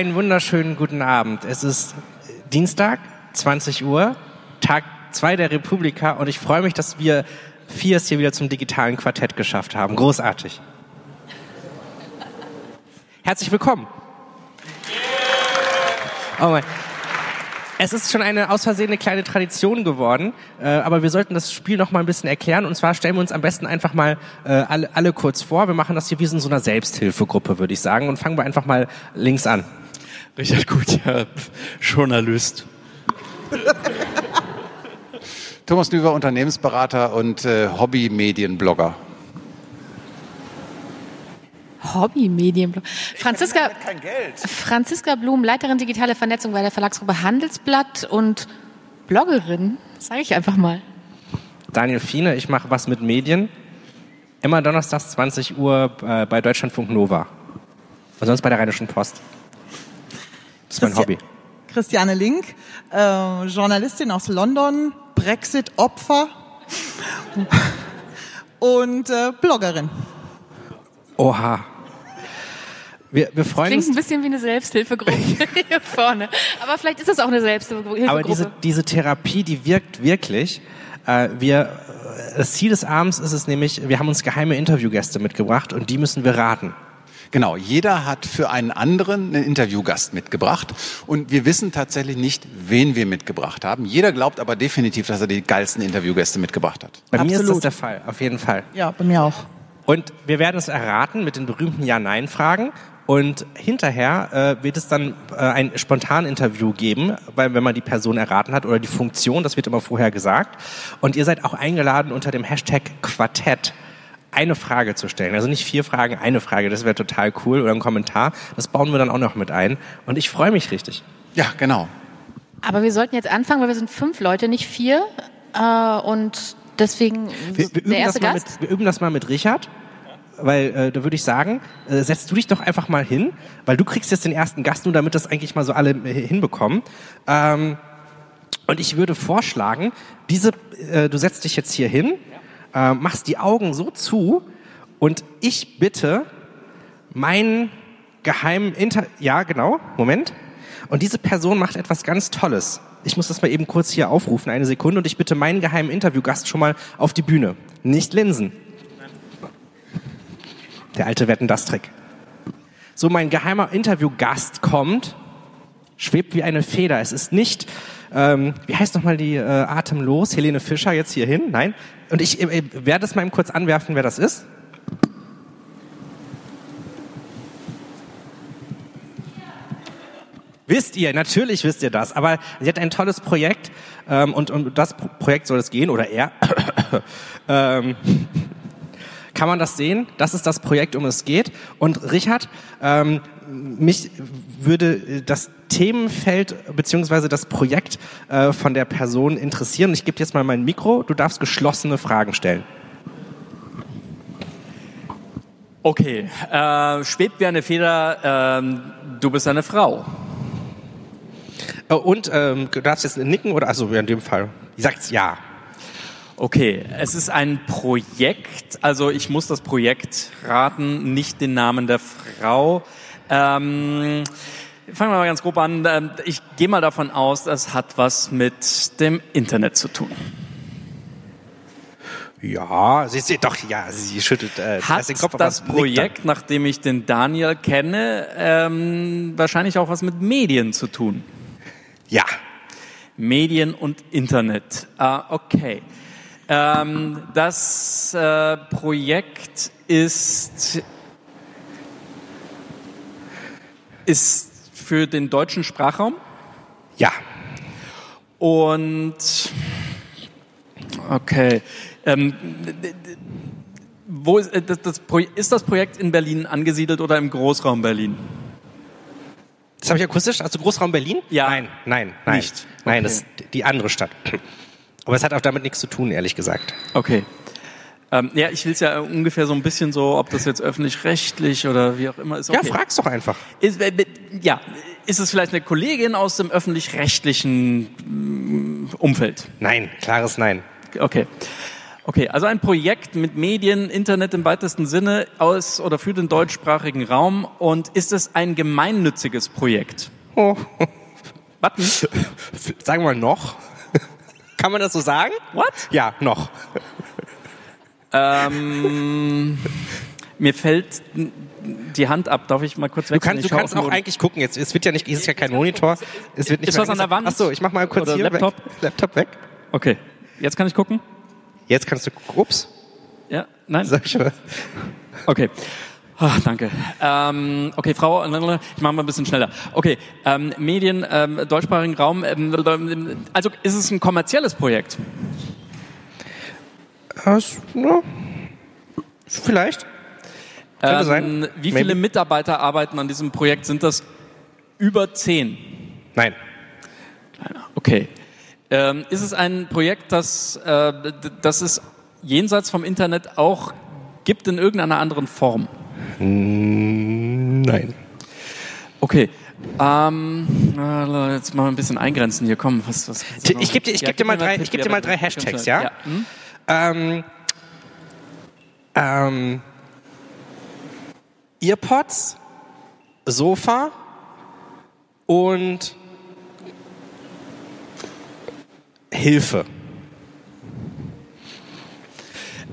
Einen wunderschönen guten Abend. Es ist Dienstag, 20 Uhr, Tag 2 der Republika und ich freue mich, dass wir vier es hier wieder zum digitalen Quartett geschafft haben. Großartig. Herzlich willkommen. Oh mein. Es ist schon eine aus Versehen eine kleine Tradition geworden, äh, aber wir sollten das Spiel noch mal ein bisschen erklären. Und zwar stellen wir uns am besten einfach mal äh, alle, alle kurz vor. Wir machen das hier wie in so einer Selbsthilfegruppe, würde ich sagen. Und fangen wir einfach mal links an. Richard Gut, ja, Journalist. Thomas Nüver, Unternehmensberater und äh, Hobby-Medienblogger. Hobby-Medienblog. Franziska, Franziska Blum, Leiterin digitale Vernetzung bei der Verlagsgruppe Handelsblatt und Bloggerin, sage ich einfach mal. Daniel Fiene, ich mache was mit Medien. Immer donnerstags 20 Uhr äh, bei Deutschlandfunk Nova. Und sonst bei der Rheinischen Post. Das ist mein Christi- Hobby. Christiane Link, äh, Journalistin aus London, Brexit-Opfer und äh, Bloggerin. Oha. Wir, wir freuen Klingt ein uns. bisschen wie eine Selbsthilfegruppe hier vorne. Aber vielleicht ist es auch eine Selbsthilfegruppe. Aber diese, diese Therapie, die wirkt wirklich. Äh, wir, das Ziel des Abends ist es nämlich, wir haben uns geheime Interviewgäste mitgebracht und die müssen wir raten. Genau, jeder hat für einen anderen einen Interviewgast mitgebracht und wir wissen tatsächlich nicht, wen wir mitgebracht haben. Jeder glaubt aber definitiv, dass er die geilsten Interviewgäste mitgebracht hat. Bei mir ist das Absolut. der Fall, auf jeden Fall. Ja, bei mir auch. Und wir werden es erraten mit den berühmten Ja-Nein-Fragen. Und hinterher äh, wird es dann äh, ein Spontaninterview geben, weil wenn man die Person erraten hat oder die Funktion, das wird immer vorher gesagt. Und ihr seid auch eingeladen unter dem Hashtag Quartett eine Frage zu stellen. Also nicht vier Fragen, eine Frage. Das wäre total cool. Oder ein Kommentar. Das bauen wir dann auch noch mit ein. Und ich freue mich richtig. Ja, genau. Aber wir sollten jetzt anfangen, weil wir sind fünf Leute, nicht vier. Äh, und deswegen Wir, wir, üben der erste das mal Gast. mit, wir üben das mal mit Richard. Weil äh, da würde ich sagen, äh, setzt du dich doch einfach mal hin, weil du kriegst jetzt den ersten Gast, nur damit das eigentlich mal so alle äh, hinbekommen. Ähm, und ich würde vorschlagen, diese, äh, du setzt dich jetzt hier hin, äh, machst die Augen so zu und ich bitte meinen geheimen Inter... Ja, genau, Moment. Und diese Person macht etwas ganz Tolles. Ich muss das mal eben kurz hier aufrufen, eine Sekunde, und ich bitte meinen geheimen Interviewgast schon mal auf die Bühne. Nicht Linsen. Der alte Wetten-Das-Trick. So, mein geheimer Interviewgast kommt, schwebt wie eine Feder. Es ist nicht, ähm, wie heißt nochmal die äh, Atemlos, Helene Fischer jetzt hier hin? Nein. Und ich äh, werde es mal eben kurz anwerfen, wer das ist. Wisst ihr, natürlich wisst ihr das, aber sie hat ein tolles Projekt ähm, und um das Pro- Projekt soll es gehen, oder er. ähm, kann man das sehen? Das ist das Projekt, um es geht. Und Richard, ähm, mich würde äh, das Themenfeld beziehungsweise das Projekt äh, von der Person interessieren. Ich gebe dir jetzt mal mein Mikro. Du darfst geschlossene Fragen stellen. Okay, äh, schwebt wie eine Feder, ähm, du bist eine Frau. Äh, Und ähm, du darfst jetzt nicken oder also in dem Fall. Sagt's ja. Okay, es ist ein Projekt, also ich muss das Projekt raten, nicht den Namen der Frau. Ähm, fangen wir mal ganz grob an. Ähm, Ich gehe mal davon aus, das hat was mit dem Internet zu tun. Ja, sie sieht doch, ja, sie schüttelt äh, Hat den Kopf, das. Projekt, nachdem ich den Daniel kenne, ähm, wahrscheinlich auch was mit Medien zu tun? Ja. Medien und Internet. Ah, okay. Ähm, das äh, Projekt ist, ist für den deutschen Sprachraum Ja. und okay. Ähm, wo ist, äh, das, das, ist das Projekt in Berlin angesiedelt oder im Großraum Berlin? Das habe ich akustisch, also Großraum Berlin? Ja. Nein, nein, nein. Nicht. Nein, Okay. das ist die andere Stadt. Aber es hat auch damit nichts zu tun, ehrlich gesagt. Okay. Ähm, ja, ich will es ja ungefähr so ein bisschen so, ob das jetzt öffentlich-rechtlich oder wie auch immer ist. Okay. Ja, frag's doch einfach. Ist, äh, ja, ist es vielleicht eine Kollegin aus dem öffentlich-rechtlichen mm, Umfeld? Nein, klares Nein. Okay. Okay, also ein Projekt mit Medien, Internet im weitesten Sinne aus oder für den deutschsprachigen Raum. Und ist es ein gemeinnütziges Projekt? Oh. Button? Sagen wir noch. Kann man das so sagen? What? Ja, noch. Ähm, mir fällt die Hand ab. Darf ich mal kurz Du, wechseln? kannst, du kannst auf den auch eigentlich gucken. Jetzt, es wird ja nicht, es ist ja kein Monitor. Es wird nicht Ist was an der Wand? Ach so, ich mach mal kurz Oder hier Laptop? weg. Laptop weg. Okay, jetzt kann ich gucken? Jetzt kannst du, ups, Ja, nein? sag ich mal. Okay. Ah, danke. Ähm, okay, Frau, ich mache mal ein bisschen schneller. Okay, ähm, Medien, ähm, deutschsprachigen Raum. Ähm, also ist es ein kommerzielles Projekt? Das, ja, vielleicht. Könnte sein. Ähm, wie viele Maybe. Mitarbeiter arbeiten an diesem Projekt? Sind das über zehn? Nein. Okay. Ähm, ist es ein Projekt, das, äh, das es jenseits vom Internet auch gibt in irgendeiner anderen Form? Nein. Okay. Ähm, äh, jetzt mal ein bisschen eingrenzen hier. Komm, was, was, ich geb dir- ich geb dir mal drei- ich geb dir mal drei Hashtags, schnell. ja? Hm? Ähm, ähm, Earpods, Sofa und Hilfe.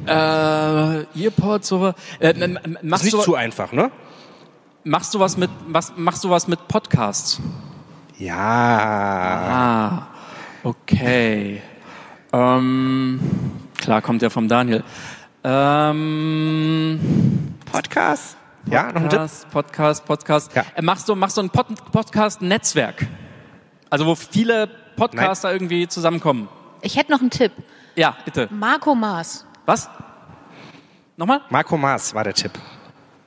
Äh, Earpods, so äh, m- m- Ist machst, nicht du, zu einfach, ne? machst du was mit was machst du was mit Podcasts? Ja. Ah, okay. Ähm, klar, kommt ja vom Daniel. Ähm, Podcast? Ja, noch ein Tipp? Podcast, Podcast, Podcast. Ja. Äh, machst du machst du ein Pod Podcast-Netzwerk? Also wo viele Podcaster irgendwie zusammenkommen. Ich hätte noch einen Tipp. Ja, bitte. Marco Maas. Was? Nochmal? Marco Maas war der Tipp.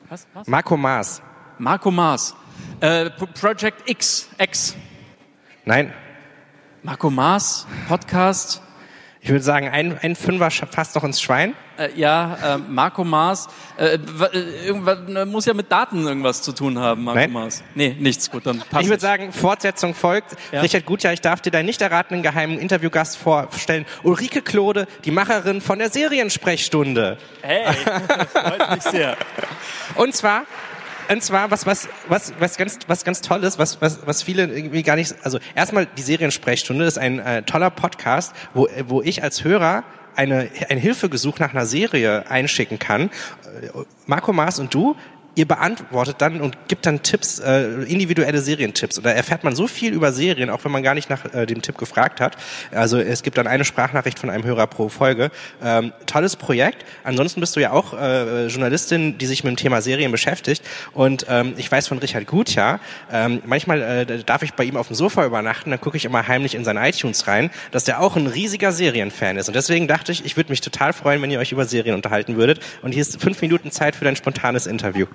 Was? Was? Marco Maas. Marco Maas. Äh, Project X. X. Nein. Marco Maas, Podcast. Ich würde sagen, ein, ein Fünfer passt noch ins Schwein. Äh, ja, äh, Marco Maas. Äh, äh, irgendwas, äh, muss ja mit Daten irgendwas zu tun haben, Marco Nein. Maas. Nee, nichts. Gut, dann passt Ich würde sagen, Fortsetzung folgt. Ja. Richard Gutjahr, ich darf dir deinen nicht erratenen geheimen Interviewgast vorstellen. Ulrike Klode, die Macherin von der Seriensprechstunde. Hey, freut mich sehr. Und zwar, und zwar was, was, was, was ganz, was ganz Tolles, was, was, was viele irgendwie gar nicht, also erstmal die Seriensprechstunde ist ein äh, toller Podcast, wo, äh, wo ich als Hörer eine, ein Hilfegesuch nach einer Serie einschicken kann. Äh, Marco Maas und du, ihr beantwortet dann und gibt dann Tipps, äh, individuelle Serientipps. Und da erfährt man so viel über Serien, auch wenn man gar nicht nach äh, dem Tipp gefragt hat. Also es gibt dann eine Sprachnachricht von einem Hörer pro Folge. Ähm, tolles Projekt. Ansonsten bist du ja auch äh, Journalistin, die sich mit dem Thema Serien beschäftigt. Und ähm, ich weiß von Richard Gutjahr, ähm, manchmal äh, darf ich bei ihm auf dem Sofa übernachten, dann gucke ich immer heimlich in seine iTunes rein, dass der auch ein riesiger Serienfan ist. Und deswegen dachte ich, ich würde mich total freuen, wenn ihr euch über Serien unterhalten würdet. Und hier ist fünf Minuten Zeit für dein spontanes Interview.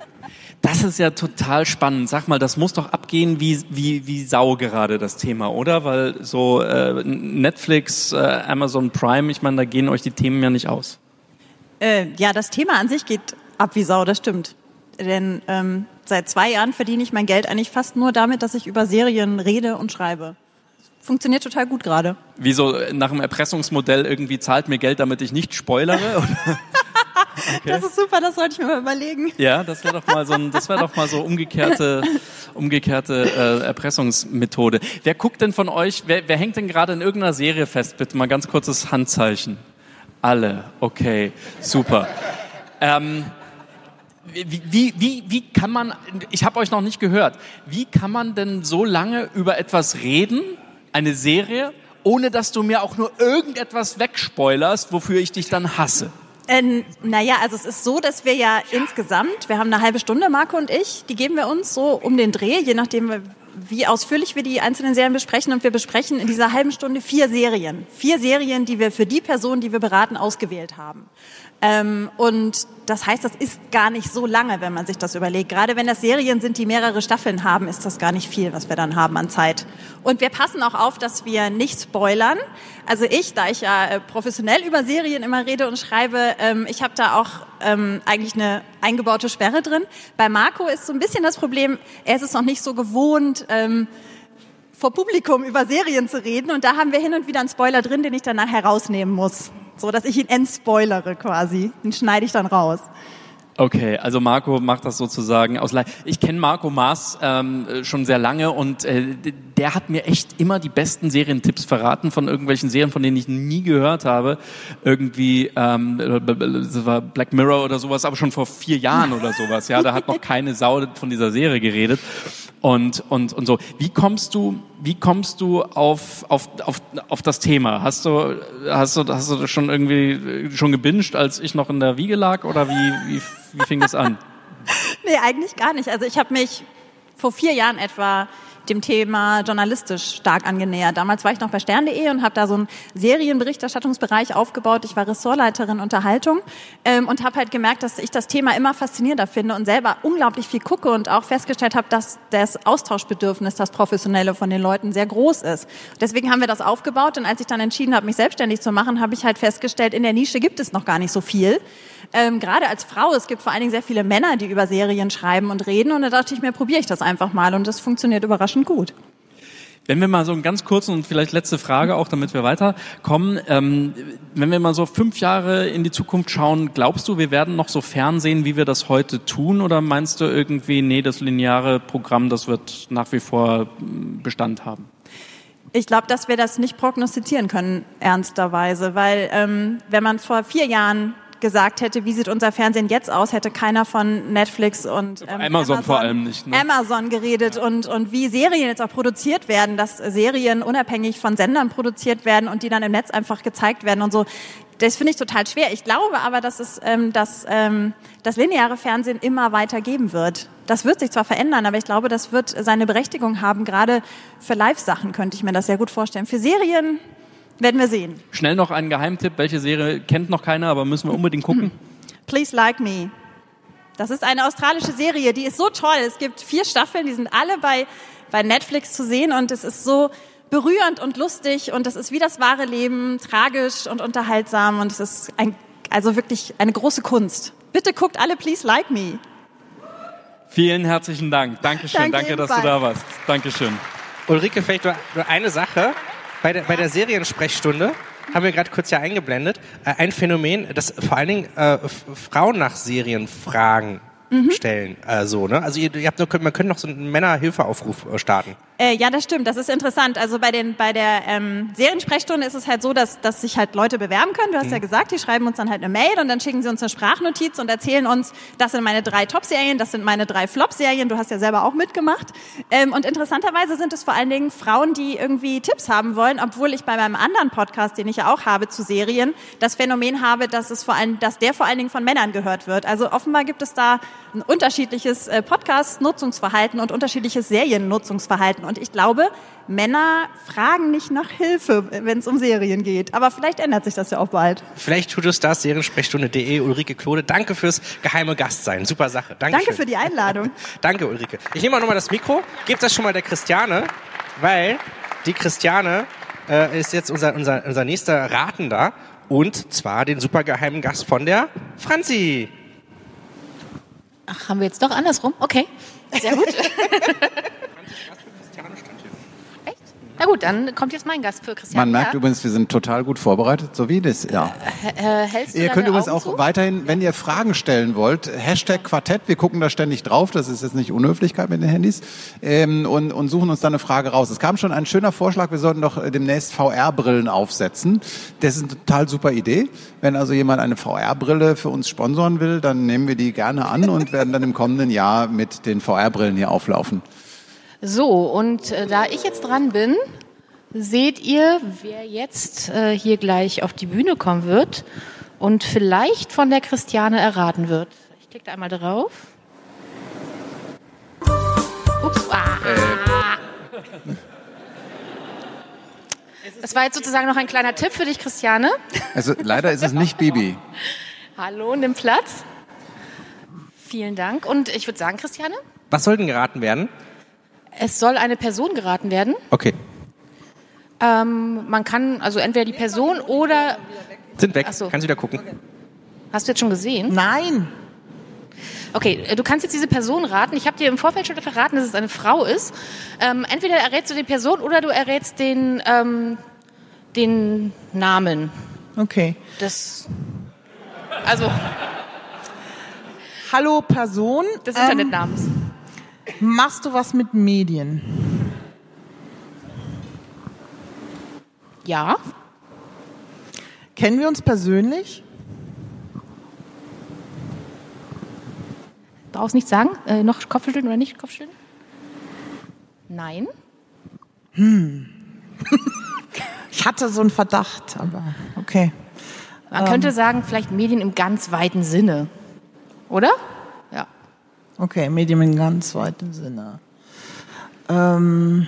Das ist ja total spannend. Sag mal, das muss doch abgehen wie, wie, wie Sau gerade das Thema, oder? Weil so äh, Netflix, äh, Amazon Prime, ich meine, da gehen euch die Themen ja nicht aus. Äh, ja, das Thema an sich geht ab wie Sau, das stimmt. Denn ähm, seit zwei Jahren verdiene ich mein Geld eigentlich fast nur damit, dass ich über Serien rede und schreibe. Funktioniert total gut gerade. Wie so äh, nach dem Erpressungsmodell irgendwie zahlt mir Geld, damit ich nicht spoilere? Oder? Das ist super, das sollte ich mir mal überlegen. Ja, das wäre doch mal so ein, das wäre doch mal so umgekehrte, umgekehrte äh, Erpressungsmethode. Wer guckt denn von euch? Wer, wer hängt denn gerade in irgendeiner Serie fest? Bitte mal ganz kurzes Handzeichen. Alle. Okay, super. Ähm, wie, wie, wie, wie kann man? Ich habe euch noch nicht gehört. Wie kann man denn so lange über etwas reden, eine Serie, ohne dass du mir auch nur irgendetwas wegspoilerst, wofür ich dich dann hasse? Ähm, naja, also es ist so, dass wir ja insgesamt, wir haben eine halbe Stunde, Marco und ich, die geben wir uns so um den Dreh, je nachdem, wie ausführlich wir die einzelnen Serien besprechen. Und wir besprechen in dieser halben Stunde vier Serien. Vier Serien, die wir für die Person, die wir beraten, ausgewählt haben. Ähm, und das heißt, das ist gar nicht so lange, wenn man sich das überlegt. Gerade wenn das Serien sind, die mehrere Staffeln haben, ist das gar nicht viel, was wir dann haben an Zeit. Und wir passen auch auf, dass wir nicht spoilern. Also ich, da ich ja äh, professionell über Serien immer rede und schreibe, ähm, ich habe da auch ähm, eigentlich eine eingebaute Sperre drin. Bei Marco ist so ein bisschen das Problem, er ist es noch nicht so gewohnt, ähm, vor Publikum über Serien zu reden. Und da haben wir hin und wieder einen Spoiler drin, den ich dann nachher rausnehmen muss. So, dass ich ihn entspoilere quasi. Den schneide ich dann raus. Okay, also Marco macht das sozusagen aus. Le ich kenne Marco Maas ähm, schon sehr lange und äh, der hat mir echt immer die besten Serientipps verraten von irgendwelchen Serien, von denen ich nie gehört habe. Irgendwie ähm, Black Mirror oder sowas, aber schon vor vier Jahren oder sowas. Ja, da hat noch keine Sau von dieser Serie geredet und und und so. Wie kommst du? Wie kommst du auf auf auf auf das Thema? Hast du hast du hast du das schon irgendwie schon gebinged, als ich noch in der Wiege lag oder wie wie wie fing das an? Nee, eigentlich gar nicht. Also ich habe mich vor vier Jahren etwa dem Thema journalistisch stark angenähert. Damals war ich noch bei stern.de und habe da so einen Serienberichterstattungsbereich aufgebaut. Ich war Ressortleiterin Unterhaltung ähm, und habe halt gemerkt, dass ich das Thema immer faszinierender finde und selber unglaublich viel gucke und auch festgestellt habe, dass das Austauschbedürfnis, das Professionelle von den Leuten sehr groß ist. Deswegen haben wir das aufgebaut und als ich dann entschieden habe, mich selbstständig zu machen, habe ich halt festgestellt, in der Nische gibt es noch gar nicht so viel. Ähm, gerade als Frau, es gibt vor allen Dingen sehr viele Männer, die über Serien schreiben und reden und da dachte ich mir, probiere ich das einfach mal und das funktioniert überraschend gut. Wenn wir mal so einen ganz kurzen und vielleicht letzte Frage auch, damit wir weiterkommen. Ähm, wenn wir mal so fünf Jahre in die Zukunft schauen, glaubst du, wir werden noch so fernsehen, wie wir das heute tun? Oder meinst du irgendwie, nee, das lineare Programm, das wird nach wie vor Bestand haben? Ich glaube, dass wir das nicht prognostizieren können, ernsterweise, weil ähm, wenn man vor vier Jahren gesagt hätte, wie sieht unser Fernsehen jetzt aus, hätte keiner von Netflix und ähm, Amazon, Amazon, vor allem nicht. Ne? Amazon geredet ja. und, und wie Serien jetzt auch produziert werden, dass Serien unabhängig von Sendern produziert werden und die dann im Netz einfach gezeigt werden und so. Das finde ich total schwer. Ich glaube aber, dass es ähm, dass, ähm, das lineare Fernsehen immer weiter geben wird. Das wird sich zwar verändern, aber ich glaube, das wird seine Berechtigung haben. Gerade für Live-Sachen könnte ich mir das sehr gut vorstellen. Für Serien werden wir sehen. Schnell noch ein Geheimtipp. Welche Serie kennt noch keiner, aber müssen wir unbedingt gucken? Please Like Me. Das ist eine australische Serie, die ist so toll. Es gibt vier Staffeln, die sind alle bei, bei Netflix zu sehen und es ist so berührend und lustig und es ist wie das wahre Leben, tragisch und unterhaltsam und es ist ein, also wirklich eine große Kunst. Bitte guckt alle Please Like Me. Vielen herzlichen Dank. Dankeschön. Danke, Danke dass du da warst. Dankeschön. Ulrike, vielleicht nur eine Sache bei der, bei der Seriensprechstunde haben wir gerade kurz ja eingeblendet, äh, ein Phänomen, das vor allen Dingen äh, Frauen nach Serien fragen mhm. stellen. Äh, so, ne? Also ihr, ihr habt nur, man könnte noch so einen Männerhilfeaufruf äh, starten. Äh, ja, das stimmt. Das ist interessant. Also bei den bei der ähm, Seriensprechstunde ist es halt so, dass dass sich halt Leute bewerben können. Du hast mhm. ja gesagt, die schreiben uns dann halt eine Mail und dann schicken sie uns eine Sprachnotiz und erzählen uns, das sind meine drei Top-Serien, das sind meine drei Flop-Serien. Du hast ja selber auch mitgemacht. Ähm, und interessanterweise sind es vor allen Dingen Frauen, die irgendwie Tipps haben wollen, obwohl ich bei meinem anderen Podcast, den ich ja auch habe zu Serien, das Phänomen habe, dass es vor allem, dass der vor allen Dingen von Männern gehört wird. Also offenbar gibt es da ein unterschiedliches äh, Podcast-Nutzungsverhalten und unterschiedliches Seriennutzungsverhalten. Und ich glaube, Männer fragen nicht nach Hilfe, wenn es um Serien geht. Aber vielleicht ändert sich das ja auch bald. Vielleicht tut es das, seriensprechstunde.de, Ulrike Klode. Danke fürs geheime Gastsein. Super Sache. Dankeschön. Danke für die Einladung. Danke, Ulrike. Ich nehme auch nochmal das Mikro, gebe das schon mal der Christiane, weil die Christiane äh, ist jetzt unser, unser, unser nächster Ratender. Und zwar den supergeheimen Gast von der Franzi. Ach, haben wir jetzt doch andersrum? Okay, sehr gut. Na gut, dann kommt jetzt mein Gast für Christian. Man merkt ja. übrigens, wir sind total gut vorbereitet, so wie das, ja. Äh, äh ihr könnt übrigens Augen auch zu? weiterhin, wenn ihr Fragen stellen wollt, Hashtag Quartett, wir gucken da ständig drauf, das ist jetzt nicht Unhöflichkeit mit den Handys, ähm, und, und suchen uns dann eine Frage raus. Es kam schon ein schöner Vorschlag, wir sollten doch demnächst VR-Brillen aufsetzen. Das ist eine total super Idee. Wenn also jemand eine VR-Brille für uns sponsoren will, dann nehmen wir die gerne an und werden dann im kommenden Jahr mit den VR-Brillen hier auflaufen. So, und äh, da ich jetzt dran bin, seht ihr, wer jetzt äh, hier gleich auf die Bühne kommen wird und vielleicht von der Christiane erraten wird. Ich klicke da einmal drauf. Ups. Ah. Das war jetzt sozusagen noch ein kleiner Tipp für dich, Christiane. Also leider ist es nicht Bibi. Hallo, nimm Platz. Vielen Dank. Und ich würde sagen, Christiane? Was soll denn geraten werden? Es soll eine Person geraten werden. Okay. Ähm, man kann also entweder die Person oder. Sind weg. So. Kannst wieder gucken. Hast du jetzt schon gesehen? Nein. Okay, du kannst jetzt diese Person raten. Ich habe dir im Vorfeld schon verraten, dass es eine Frau ist. Ähm, entweder errätst du die Person oder du errätst den, ähm, den Namen Okay. des, also Hallo Person. des Ähm, Internetnamens. Machst du was mit Medien? Ja, Kennen wir uns persönlich? brauchst nichts sagen. Äh, noch Kopfschütteln oder nicht Kopfschütteln? Nein. Ich hatte so einen Verdacht, aber okay. Man könnte sagen, vielleicht Medien im ganz weiten Sinne. Oder? Okay, Medium in ganz weitem Sinne. Ähm,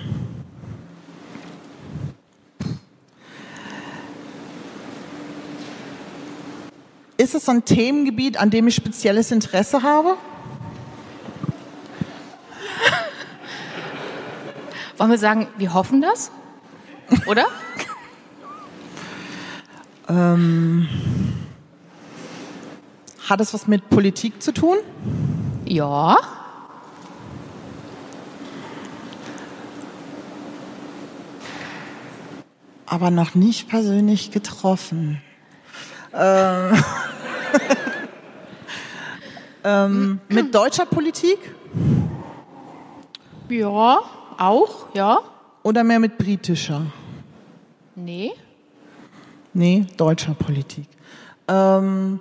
ist es ein Themengebiet, an dem ich spezielles Interesse habe? Wollen wir sagen, wir hoffen das? Oder? Hat es was mit Politik zu tun? Ja. Aber noch nicht persönlich getroffen. Ähm, ähm, mit deutscher Politik Ja, auch, ja. oder mehr mit britischer? Nee. Nee, deutscher Politik. Ähm,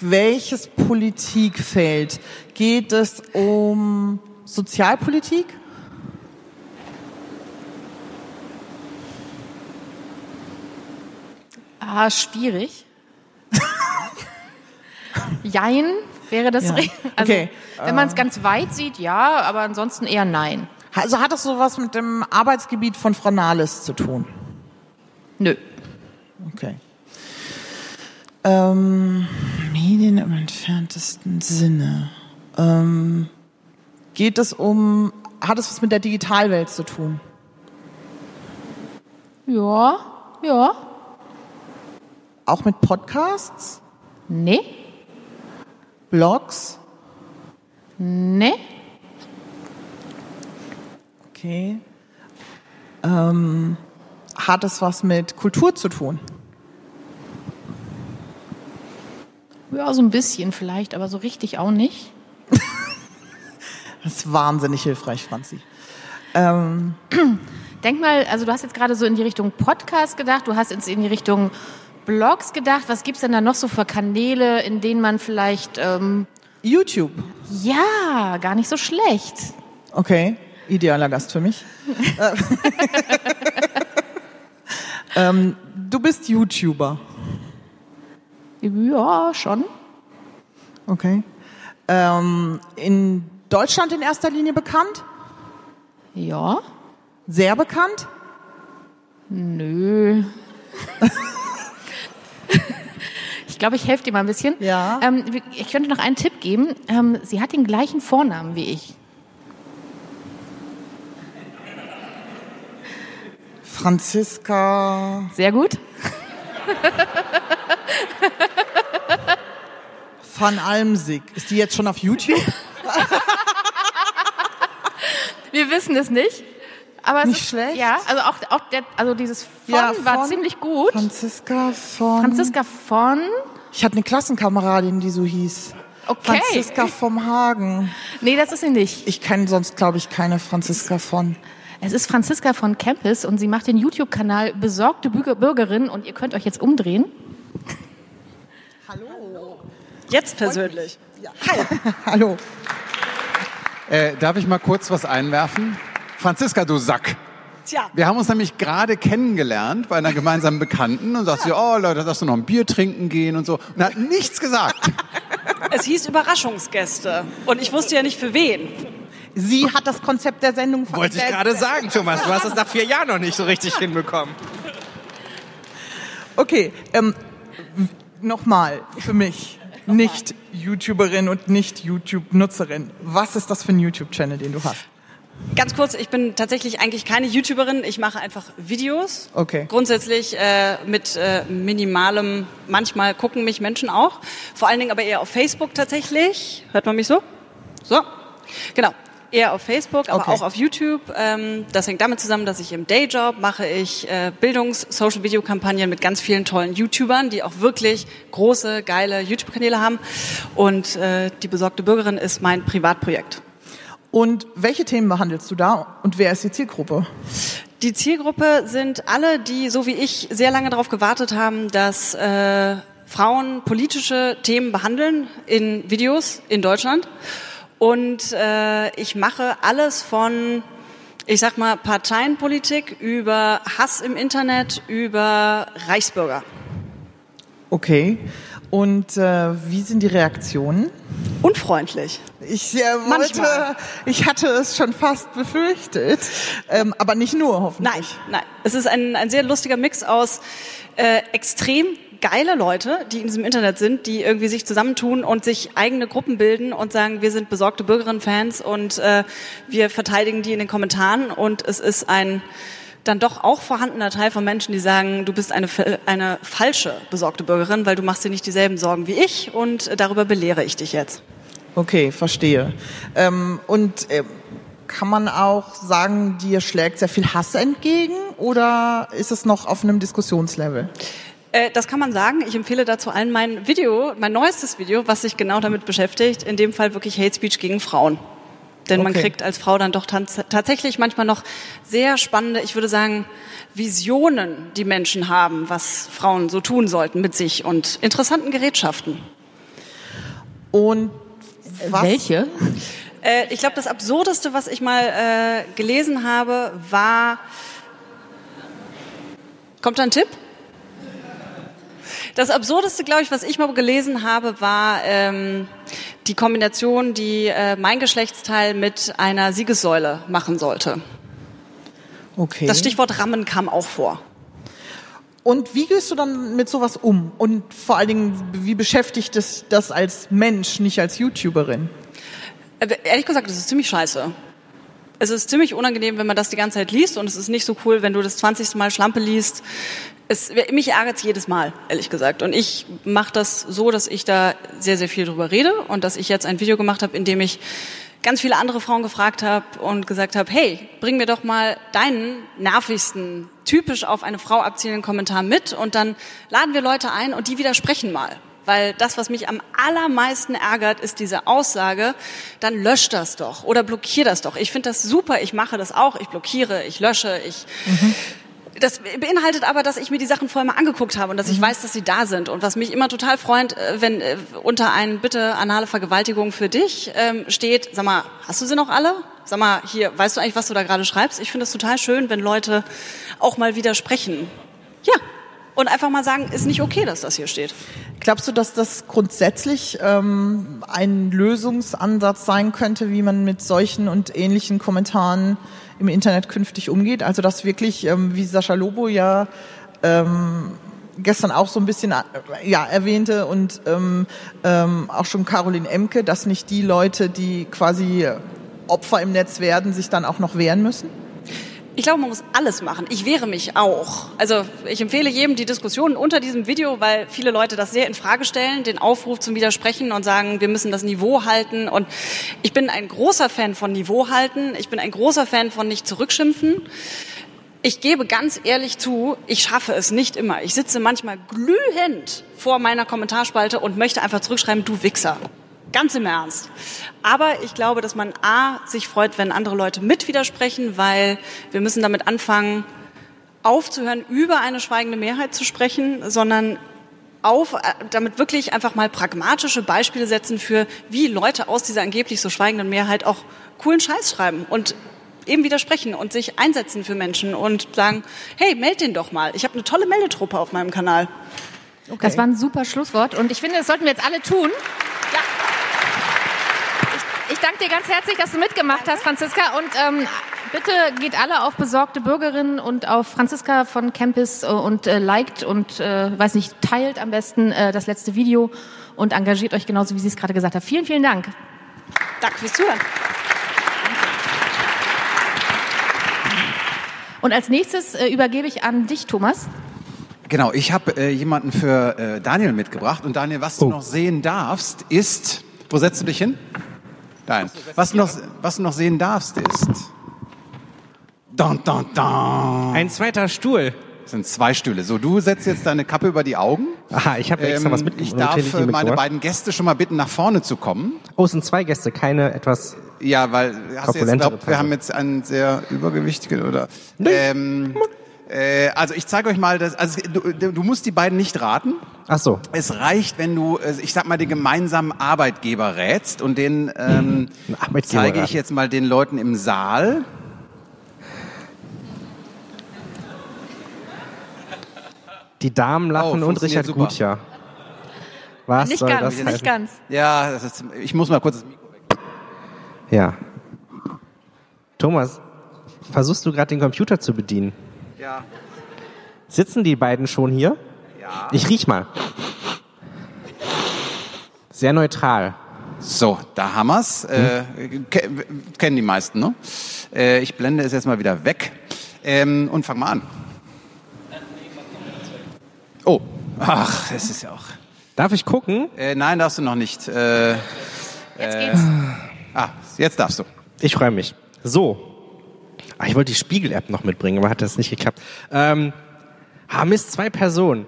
welches Politikfeld? Geht es um Sozialpolitik? Ah, schwierig. Jein wäre das. Ja. Also, Okay. Wenn man es ganz weit sieht, ja, aber ansonsten eher nein. Also hat das sowas mit dem Arbeitsgebiet von Frau Nahles zu tun? Nö. Okay. Ähm, Medien im entferntesten Sinne. Ähm, geht es um, hat es was mit der Digitalwelt zu tun? Ja, ja. Auch mit Podcasts, Nee, Blogs? nee. Okay. Ähm, hat es was mit Kultur zu tun? Ja, so ein bisschen vielleicht, aber so richtig auch nicht. Das ist wahnsinnig hilfreich, Franzi. Ähm, Denk mal, also du hast jetzt gerade so in die Richtung Podcast gedacht, du hast jetzt in die Richtung Blogs gedacht. Was gibt's denn da noch so für Kanäle, in denen man vielleicht, ähm, YouTube. ja, gar nicht so schlecht. Okay, idealer Gast für mich. ähm, du bist YouTuber. Ja, schon. Okay. Ähm, in Deutschland in erster Linie bekannt? Ja. Sehr bekannt? Nö. ich glaube, ich helfe dir mal ein bisschen. Ja. Ähm, ich könnte noch einen Tipp geben. Ähm, sie hat den gleichen Vornamen wie ich. Franziska Sehr gut. van Almsig. Ist die jetzt schon auf YouTube? Wir wissen es nicht. Aber es Nicht ist, schlecht. Ja, also auch, auch der, also dieses von Ja, war von- ziemlich gut. Franziska von... Franziska von. Ich hatte eine Klassenkameradin, die so hieß. Okay. Franziska vom Hagen. Nee, das ist sie nicht. Ich kenne sonst, glaube ich, keine Franziska von. Es ist Franziska von Campus und sie macht den YouTube-Kanal Besorgte Bürger- Bürgerin und ihr könnt euch jetzt umdrehen. Jetzt persönlich. Hallo. Äh, darf ich mal kurz was einwerfen? Franziska, du Sack. Tja, Wir haben uns nämlich gerade kennengelernt bei einer gemeinsamen Bekannten und sagst du, oh Leute, darfst du noch ein Bier trinken gehen und so. Und hat nichts gesagt. es hieß Überraschungsgäste. Und ich wusste ja nicht für wen. Sie hat das Konzept der Sendung ver- Wollte ich gerade sagen, Thomas. Du hast es nach vier Jahren noch nicht so richtig hinbekommen. Okay, ähm, nochmal für mich. Nicht YouTuberin und nicht YouTube-Nutzerin. Was ist das für ein YouTube-Channel, den du hast? Ganz kurz, ich bin tatsächlich eigentlich keine YouTuberin. Ich mache einfach Videos. Okay. Grundsätzlich äh, mit äh, minimalem, manchmal gucken mich Menschen auch. Vor allen Dingen aber eher auf Facebook tatsächlich. Hört man mich so? So. Genau. Eher auf Facebook, aber Okay. auch auf YouTube. Ähm, das hängt damit zusammen, dass ich im Dayjob mache ich äh, Bildungs-Social-Video-Kampagnen mit ganz vielen tollen YouTubern, die auch wirklich große, geile YouTube-Kanäle haben. Und äh, die besorgte Bürgerin ist mein Privatprojekt. Und welche Themen behandelst du da und wer ist die Zielgruppe? Die Zielgruppe sind alle, die, so wie ich, sehr lange darauf gewartet haben, dass äh, Frauen politische Themen behandeln in Videos in Deutschland. Und äh, ich mache alles von, ich sag mal, Parteienpolitik über Hass im Internet, über Reichsbürger. Okay. Und äh, wie sind die Reaktionen? Unfreundlich. Ich äh, wollte, Manchmal. ich hatte es schon fast befürchtet, ähm, aber nicht nur hoffentlich. Nein, nein. Es ist ein, ein sehr lustiger Mix aus äh, extrem geile Leute, die in diesem Internet sind, die irgendwie sich zusammentun und sich eigene Gruppen bilden und sagen, wir sind besorgte Bürgerinnen-Fans und äh, wir verteidigen die in den Kommentaren und es ist ein dann doch auch vorhandener Teil von Menschen, die sagen, du bist eine, eine falsche besorgte Bürgerin, weil du machst dir nicht dieselben Sorgen wie ich und äh, darüber belehre ich dich jetzt. Okay, verstehe. Ähm, und ähm, kann man auch sagen, dir schlägt sehr viel Hass entgegen oder ist es noch auf einem Diskussionslevel? Äh, das kann man sagen. Ich empfehle dazu allen mein Video, mein neuestes Video, was sich genau damit beschäftigt. In dem Fall wirklich Hate Speech gegen Frauen. Denn man Okay. kriegt als Frau dann doch tatsächlich manchmal noch sehr spannende, ich würde sagen, Visionen, die Menschen haben, was Frauen so tun sollten mit sich und interessanten Gerätschaften. Und was? Welche? Äh, ich glaube, das Absurdeste, was ich mal äh, gelesen habe, war. Kommt da ein Tipp? Das Absurdeste, glaube ich, was ich mal gelesen habe, war ähm, die Kombination, die äh, mein Geschlechtsteil mit einer Siegessäule machen sollte. Okay. Das Stichwort Rammen kam auch vor. Und wie gehst du dann mit sowas um? Und vor allen Dingen, wie beschäftigt es das als Mensch, nicht als YouTuberin? Äh, Ehrlich gesagt, das ist ziemlich scheiße. Es ist ziemlich unangenehm, wenn man das die ganze Zeit liest und es ist nicht so cool, wenn du das 20. Mal Schlampe liest. Es, mich ärgert es jedes Mal, ehrlich gesagt. Und ich mache das so, dass ich da sehr, sehr viel drüber rede und dass ich jetzt ein Video gemacht habe, in dem ich ganz viele andere Frauen gefragt habe und gesagt habe, hey, bring mir doch mal deinen nervigsten, typisch auf eine Frau abzielenden Kommentar mit und dann laden wir Leute ein und die widersprechen mal. Weil das, was mich am allermeisten ärgert, ist diese Aussage, dann lösch das doch oder blockier das doch. Ich finde das super, ich mache das auch, ich blockiere, ich lösche, ich... Das beinhaltet aber, dass ich mir die Sachen vorher mal angeguckt habe und dass ich weiß, dass sie da sind. Und was mich immer total freut, äh, wenn äh, unter ein Bitte anale Vergewaltigung für dich ähm, steht, sag mal, hast du sie noch alle? Sag mal, hier, weißt du eigentlich, was du da gerade schreibst? Ich finde es total schön, wenn Leute auch mal widersprechen. Ja. Und einfach mal sagen, ist nicht okay, dass das hier steht. Glaubst du, dass das grundsätzlich ähm, ein Lösungsansatz sein könnte, wie man mit solchen und ähnlichen Kommentaren im Internet künftig umgeht? Also dass wirklich, ähm, wie Sascha Lobo ja ähm, gestern auch so ein bisschen äh, ja, erwähnte und ähm, ähm, auch schon Caroline Emke, dass nicht die Leute, die quasi Opfer im Netz werden, sich dann auch noch wehren müssen? Ich glaube, man muss alles machen. Ich wehre mich auch. Also ich empfehle jedem die Diskussion unter diesem Video, weil viele Leute das sehr in Frage stellen, den Aufruf zum Widersprechen und sagen, wir müssen das Niveau halten. Und ich bin ein großer Fan von Niveau halten. Ich bin ein großer Fan von nicht zurückschimpfen. Ich gebe ganz ehrlich zu, ich schaffe es nicht immer. Ich sitze manchmal glühend vor meiner Kommentarspalte und möchte einfach zurückschreiben, du Wichser. Ganz im Ernst. Aber ich glaube, dass man A, sich freut, wenn andere Leute mit widersprechen, weil wir müssen damit anfangen, aufzuhören, über eine schweigende Mehrheit zu sprechen, sondern auf, äh, damit wirklich einfach mal pragmatische Beispiele setzen für, wie Leute aus dieser angeblich so schweigenden Mehrheit auch coolen Scheiß schreiben und eben widersprechen und sich einsetzen für Menschen und sagen, hey, meld den doch mal. Ich habe eine tolle Meldetruppe auf meinem Kanal. Das war ein super Schlusswort und ich finde, das sollten wir jetzt alle tun. Ich danke dir ganz herzlich, dass du mitgemacht hast, Franziska. Und ähm, bitte geht alle auf besorgte Bürgerinnen und auf Franziska von Campus äh, und äh, liked und äh, weiß nicht, teilt am besten äh, das letzte Video und engagiert euch genauso, wie sie es gerade gesagt hat. Vielen, vielen Dank. Danke fürs Zuhören. Und als nächstes äh, übergebe ich an dich, Thomas. Genau, ich habe äh, jemanden für äh, Daniel mitgebracht. Und Daniel, was Oh. du noch sehen darfst, ist... Wo setzt du dich hin? Nein. Was du noch, was du noch sehen darfst, ist... Dun, dun, dun. Ein zweiter Stuhl. Das sind zwei Stühle. So, du setzt jetzt deine Kappe über die Augen. Aha, ich habe extra was Ähm, mitgebracht. ich darf äh, meine mitgebracht. beiden Gäste schon mal bitten, nach vorne zu kommen. Oh, es sind zwei Gäste, keine etwas. Ja, weil hast du jetzt glaubt, wir haben jetzt einen sehr übergewichtigen oder ähm, äh, also ich zeige euch mal, das, also du, du musst die beiden nicht raten. Ach so. Es reicht, wenn du, äh, ich sag mal, den gemeinsamen Arbeitgeber rätst und den ähm, Arbeitgeber zeige ich jetzt mal den Leuten im Saal. Die Damen lachen Oh, und Richard super. Gutjahr. Was Nicht soll ganz, das nicht heißen? ganz. Ja, das ist, ich muss mal kurz das Mikro weg. Ja. Thomas, versuchst du gerade den Computer zu bedienen? Ja. Sitzen die beiden schon hier? Ja. Ich riech mal. Sehr neutral. So, da haben wir's. Äh, ke kennen die meisten, ne? Äh, ich blende es jetzt mal wieder weg ähm, und fang mal an. Oh, ach, das ist ja auch. Darf ich gucken? Äh, nein, darfst du noch nicht. Äh, Jetzt geht's. ah, jetzt darfst du. Ich freue mich. So. Ah, ich wollte die Spiegel-App noch mitbringen, aber hat das nicht geklappt. Ähm, ah, Mist, zwei Personen.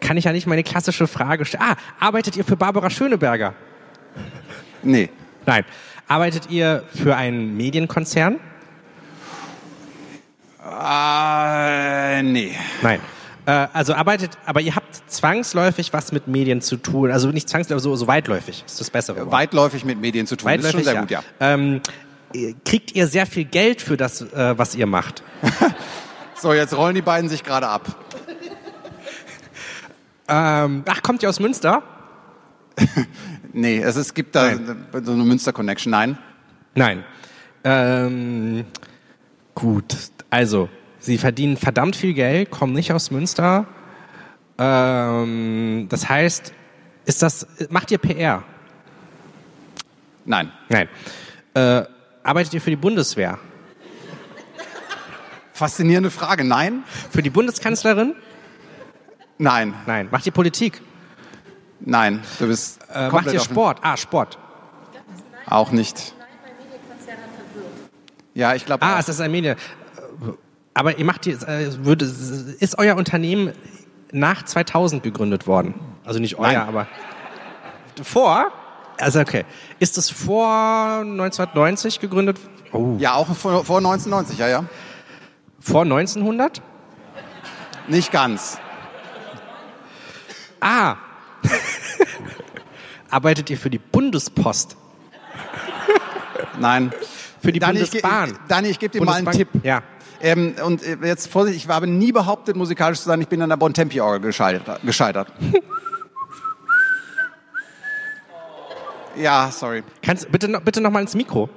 Kann ich ja nicht meine klassische Frage stellen. Ah, arbeitet ihr für Barbara Schöneberger? Nee. Nein. Arbeitet ihr für einen Medienkonzern? Äh, nee. Nein. Äh, also arbeitet, aber ihr habt zwangsläufig was mit Medien zu tun. Also nicht zwangsläufig, so, so weitläufig ist das bessere Wort. Weitläufig mit Medien zu tun. das ist schon sehr gut, ja. Ähm, kriegt ihr sehr viel Geld für das, äh, was ihr macht? So, jetzt rollen die beiden sich gerade ab. Ähm, ach, kommt ihr aus Münster? Nee, es, es gibt da so eine Münster-Connection. Nein. Nein. Ähm, gut, also, sie verdienen verdammt viel Geld, kommen nicht aus Münster. Ähm, das heißt, ist das, macht ihr PR? Nein. Nein. Äh, arbeitet ihr für die Bundeswehr? Faszinierende Frage. Nein. Für die Bundeskanzlerin? Nein. Nein. Macht ihr Politik? Nein. Du bist Äh, macht ihr Sport? Ah, Sport. Auch nicht. Ja, ich glaube. Ah, es ist ein Medien. Aber ihr macht die, äh, ist euer Unternehmen nach 2000 gegründet worden? Also nicht euer, Nein. aber vor? Also okay. Ist es vor 1990 gegründet? Oh. ja, auch vor, vor 1990, ja, ja. Vor 1900? Nicht ganz. Ah. Arbeitet ihr für die Bundespost? Nein. Für die Dani, ich, Bundesbahn? Dani, ich gebe dir mal einen Bundesbank? Tipp. Ja. Ähm, und äh, jetzt Vorsicht, ich habe nie behauptet, musikalisch zu sein. Ich bin an der Bontempi-Orgel gescheitert. gescheitert. Ja, sorry. Kannst bitte noch, bitte noch mal ins Mikro.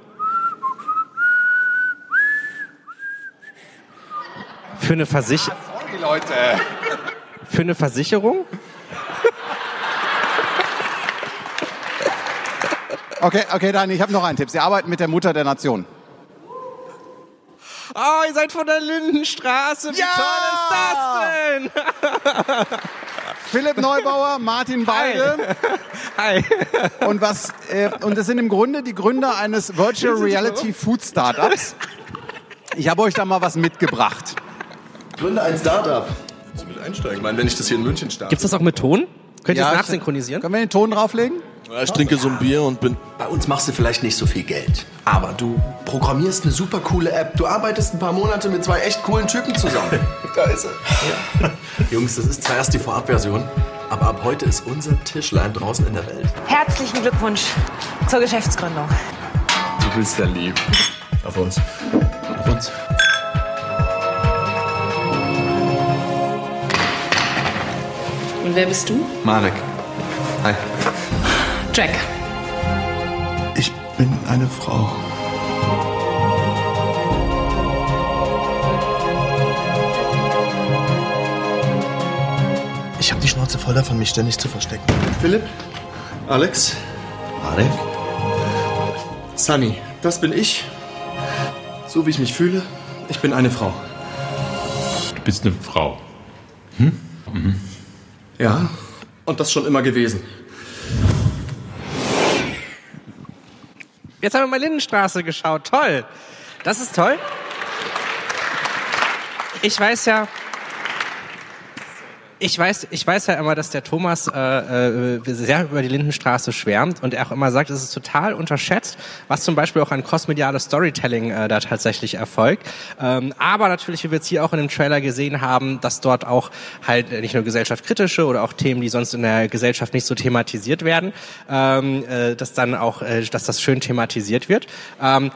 Für eine, Versich Sorry, Leute. für eine Versicherung? Okay, okay, Dani, ich habe noch einen Tipp. Sie arbeiten mit der Mutter der Nation. Oh, ihr seid von der Lindenstraße. Wie Ja! toll ist das denn? Philipp Neubauer, Martin Weide. Hi. Und was äh, und das sind im Grunde die Gründer eines Virtual Reality Food Startups. Ich habe euch da mal was mitgebracht. Gründe ein Startup. Kannst du mit einsteigen? Ich meine, wenn ich das hier in München starte. Gibt's das auch mit Ton? Könnt ihr Ja, es ich- nachsynchronisieren? Können wir den Ton drauflegen? Ja, ich trinke so ein Bier und bin. Bei uns machst du vielleicht nicht so viel Geld. Aber du programmierst eine super coole App. Du arbeitest ein paar Monate mit zwei echt coolen Typen zusammen. Da ist er. Jungs, das ist zwar erst die Vorabversion, aber ab heute ist unser Tischlein draußen in der Welt. Herzlichen Glückwunsch zur Geschäftsgründung. Du bist ja lieb. Auf uns. Auf uns. Und wer bist du? Marek. Hi. Jack. Ich bin eine Frau. Ich habe die Schnauze voll davon, mich ständig zu verstecken. Philipp, Alex, Marek? Sunny, das bin ich. So wie ich mich fühle, Ich bin eine Frau. Du bist eine Frau. Ja, und das schon immer gewesen. Jetzt haben wir mal Lindenstraße geschaut. Toll. Das ist toll. Ich weiß ja, ich weiß, ich weiß ja immer, dass der Thomas äh, äh, sehr über die Lindenstraße schwärmt und er auch immer sagt, es ist total unterschätzt, was zum Beispiel auch an crossmediales Storytelling äh, da tatsächlich erfolgt. Ähm, aber natürlich, wie wir jetzt hier auch in dem Trailer gesehen haben, dass dort auch halt nicht nur gesellschaftskritische oder auch Themen, die sonst in der Gesellschaft nicht so thematisiert werden, ähm, äh, dass dann auch, äh, dass das schön thematisiert wird. Ähm,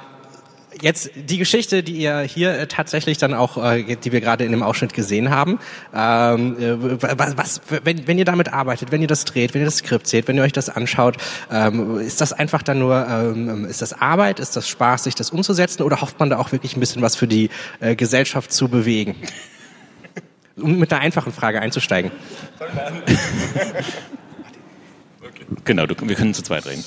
Jetzt die Geschichte, die ihr hier äh, tatsächlich dann auch, äh, die wir gerade in dem Ausschnitt gesehen haben, ähm, äh, was, was, wenn, wenn ihr damit arbeitet, wenn ihr das dreht, wenn ihr das Skript seht, wenn ihr euch das anschaut, ähm, ist das einfach dann nur, ähm, ist das Arbeit, ist das Spaß, sich das umzusetzen oder hofft man da auch wirklich ein bisschen was für die Gesellschaft zu bewegen? Um mit einer einfachen Frage einzusteigen. Genau, du, wir können zu zweit reden.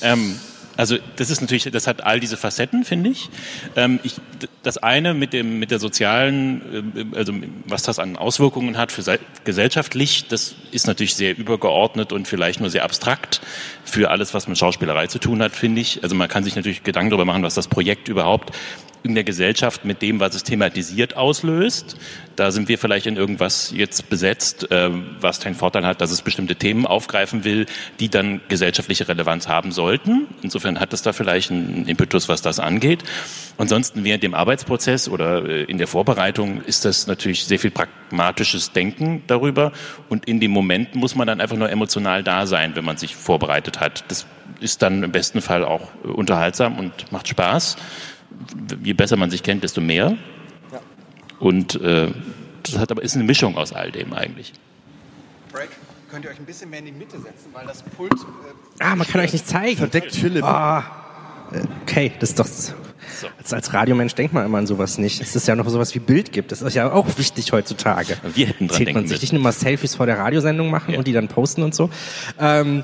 Ähm, also das ist natürlich, das hat all diese Facetten, finde ich. Ähm, ich. Das eine mit dem mit der sozialen, äh, also was das an Auswirkungen hat für se- gesellschaftlich, das ist natürlich sehr übergeordnet und vielleicht nur sehr abstrakt für alles, was mit Schauspielerei zu tun hat, finde ich. Also man kann sich natürlich Gedanken darüber machen, was das Projekt überhaupt in der Gesellschaft mit dem, was es thematisiert, auslöst. Da sind wir vielleicht in irgendwas jetzt besetzt, äh, was den Vorteil hat, dass es bestimmte Themen aufgreifen will, die dann gesellschaftliche Relevanz haben sollten. Insofern hat es da vielleicht einen Impetus, was das angeht. Ansonsten während dem Arbeitsprozess oder äh, in der Vorbereitung ist das natürlich sehr viel pragmatisches Denken darüber. Und in dem Moment muss man dann einfach nur emotional da sein, wenn man sich vorbereitet hat. Das ist dann im besten Fall auch äh, unterhaltsam und macht Spaß je besser man sich kennt, desto mehr. Und äh, das hat aber ist eine Mischung aus all dem eigentlich. Break. Könnt ihr euch ein bisschen mehr in die Mitte setzen, weil das Pult. Äh, Ah, man kann euch nicht zeigen. Verdeckt Philipp. Ah, okay, das ist doch. Als, als Radiomensch denkt man immer an sowas nicht. Es ist ja noch sowas wie Bild gibt. Das ist ja auch wichtig heutzutage. Wir hätten dran Zählt man denken sich müssen. nicht nur mal Selfies vor der Radiosendung machen und die dann posten und so. Ähm,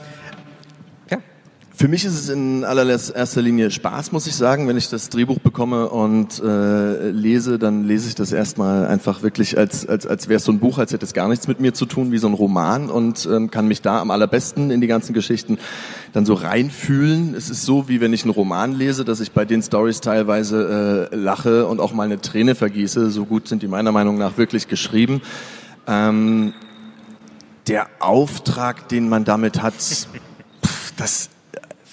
Für mich ist es in allererster Linie Spaß, muss ich sagen. Wenn ich das Drehbuch bekomme und äh, lese, dann lese ich das erstmal einfach wirklich, als, als, als wäre es so ein Buch, als hätte es gar nichts mit mir zu tun, wie so ein Roman und ähm, kann mich da am allerbesten in die ganzen Geschichten dann so reinfühlen. Es ist so, wie wenn ich einen Roman lese, dass ich bei den Stories teilweise äh, lache und auch mal eine Träne vergieße. So gut sind die meiner Meinung nach wirklich geschrieben. Ähm, der Auftrag, den man damit hat, pff, das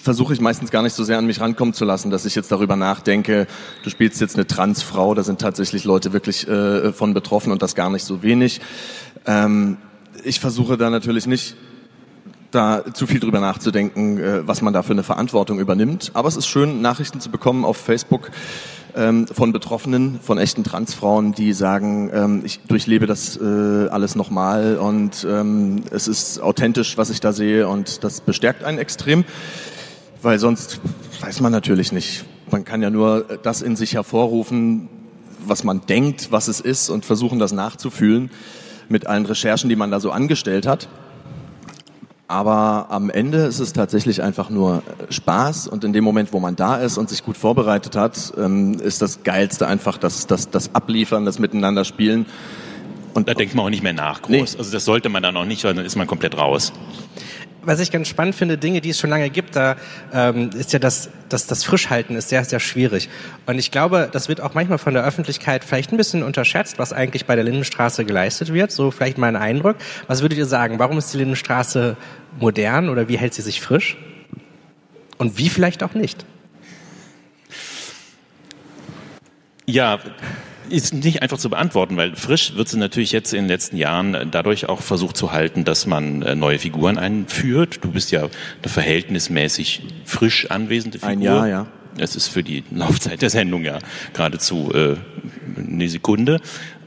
versuche ich meistens gar nicht so sehr an mich rankommen zu lassen, dass ich jetzt darüber nachdenke, du spielst jetzt eine Transfrau, da sind tatsächlich Leute wirklich äh, von betroffen und das gar nicht so wenig. Ähm, ich versuche da natürlich nicht da zu viel drüber nachzudenken, äh, was man da für eine Verantwortung übernimmt. Aber es ist schön, Nachrichten zu bekommen auf Facebook ähm, von Betroffenen, von echten Transfrauen, die sagen, ähm, ich durchlebe das äh, alles nochmal und ähm, es ist authentisch, was ich da sehe und das bestärkt einen extrem, weil sonst weiß man natürlich nicht. Man kann ja nur das in sich hervorrufen, was man denkt, was es ist und versuchen, das nachzufühlen mit allen Recherchen, die man da so angestellt hat. Aber am Ende ist es tatsächlich einfach nur Spaß und in dem Moment, wo man da ist und sich gut vorbereitet hat, ähm, ist das Geilste einfach das, das, das Abliefern, das Miteinander spielen. Und da denkt man auch nicht mehr nach groß. Also das sollte man dann auch nicht, weil dann ist man komplett raus. Was ich ganz spannend finde, Dinge, die es schon lange gibt, da ähm, ist ja das, das, das Frischhalten ist sehr, sehr schwierig. Und ich glaube, das wird auch manchmal von der Öffentlichkeit vielleicht ein bisschen unterschätzt, was eigentlich bei der Lindenstraße geleistet wird. So vielleicht mal ein Eindruck. Was würdet ihr sagen? Warum ist die Lindenstraße modern oder wie hält sie sich frisch? Und wie vielleicht auch nicht? Ja, ist nicht einfach zu beantworten, weil frisch wird sie natürlich jetzt in den letzten Jahren dadurch auch versucht zu halten, dass man äh, neue Figuren einführt. Du bist ja eine verhältnismäßig frisch anwesende Figur. Ein Jahr, ja. Es ist für die Laufzeit der Sendung ja geradezu äh, eine Sekunde.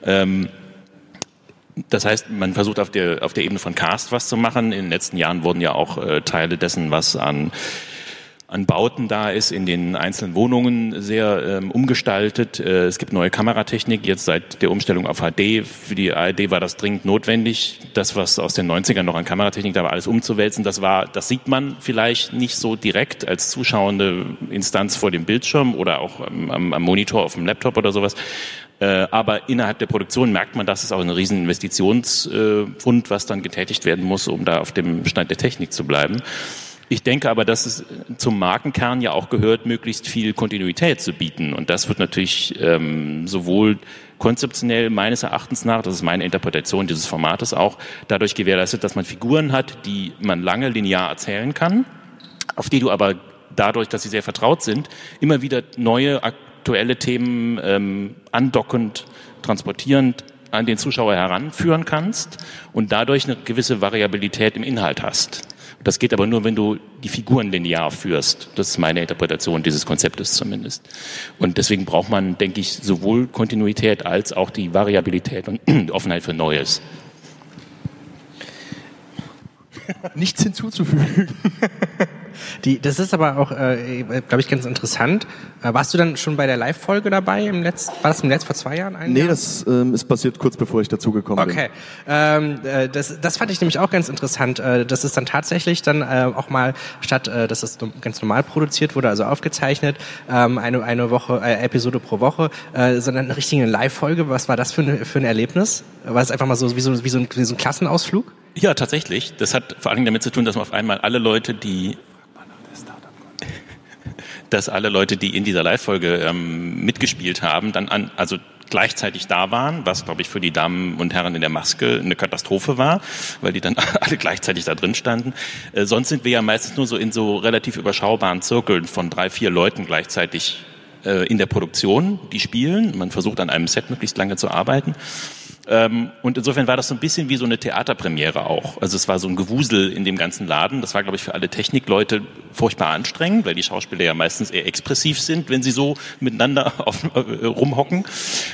Ähm, das heißt, man versucht auf der, auf der Ebene von Cast was zu machen. In den letzten Jahren wurden ja auch äh, Teile dessen, was an an Bauten da ist, in den einzelnen Wohnungen sehr ähm, umgestaltet. Äh, es gibt neue Kameratechnik, jetzt seit der Umstellung auf HD. Für die ARD war das dringend notwendig, das, was aus den 90ern noch an Kameratechnik da war, alles umzuwälzen. Das war, das sieht man vielleicht nicht so direkt als zuschauende Instanz vor dem Bildschirm oder auch am, am, Monitor auf dem Laptop oder sowas. Äh, aber innerhalb der Produktion merkt man, dass es auch ein riesen Investitionsfund, was dann getätigt werden muss, um da auf dem Stand der Technik zu bleiben. Ich denke aber, dass es zum Markenkern ja auch gehört, möglichst viel Kontinuität zu bieten. Und das wird natürlich ähm, sowohl konzeptionell meines Erachtens nach, das ist meine Interpretation dieses Formates auch, dadurch gewährleistet, dass man Figuren hat, die man lange linear erzählen kann, auf die du aber dadurch, dass sie sehr vertraut sind, immer wieder neue aktuelle Themen ähm, andockend, transportierend an den Zuschauer heranführen kannst und dadurch eine gewisse Variabilität im Inhalt hast. Das geht aber nur, wenn du die Figuren linear führst. Das ist meine Interpretation dieses Konzeptes zumindest. Und deswegen braucht man, denke ich, sowohl Kontinuität als auch die Variabilität und Offenheit für Neues. Nichts hinzuzufügen. Die, das ist aber auch, äh, glaube ich, ganz interessant. Äh, warst du dann schon bei der Live-Folge dabei? Im Letz, war das im Netz vor zwei Jahren? Nee, Jahr? das ähm, ist passiert kurz bevor ich dazugekommen okay. bin. Okay, ähm, äh, das, das fand ich nämlich auch ganz interessant. Äh, dass es dann tatsächlich dann äh, auch mal statt, äh, dass es ganz normal produziert wurde, also aufgezeichnet, ähm, eine, eine Woche, äh, Episode pro Woche, äh, sondern eine richtige Live-Folge. Was war das für, eine, für ein Erlebnis? War es einfach mal so wie so, wie so, ein, wie so ein Klassenausflug? Ja, tatsächlich. Das hat vor allen Dingen damit zu tun, dass man auf einmal alle Leute, die dass alle Leute, die in dieser Live-Folge ähm, mitgespielt haben, dann an, also gleichzeitig da waren, was, glaube ich, für die Damen und Herren in der Maske eine Katastrophe war, weil die dann alle gleichzeitig da drin standen. Äh, sonst sind wir ja meistens nur so in so relativ überschaubaren Zirkeln von drei, vier Leuten gleichzeitig äh, in der Produktion, die spielen. Man versucht an einem Set möglichst lange zu arbeiten. Ähm, und insofern war das so ein bisschen wie so eine Theaterpremiere auch. Also es war so ein Gewusel in dem ganzen Laden. Das war, glaube ich, für alle Technikleute furchtbar anstrengend, weil die Schauspieler ja meistens eher expressiv sind, wenn sie so miteinander auf, äh, rumhocken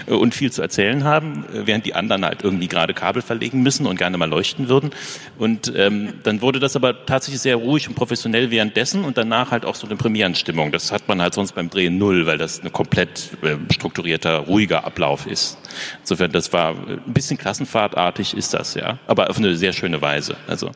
äh, und viel zu erzählen haben, äh, während die anderen halt irgendwie gerade Kabel verlegen müssen und gerne mal leuchten würden. Und ähm, dann wurde das aber tatsächlich sehr ruhig und professionell währenddessen und danach halt auch so eine Premierenstimmung. Das hat man halt sonst beim Drehen null, weil das ein komplett äh, strukturierter, ruhiger Ablauf ist. Insofern, das war ein bisschen klassenfahrtartig ist das, ja. Aber auf eine sehr schöne Weise. Also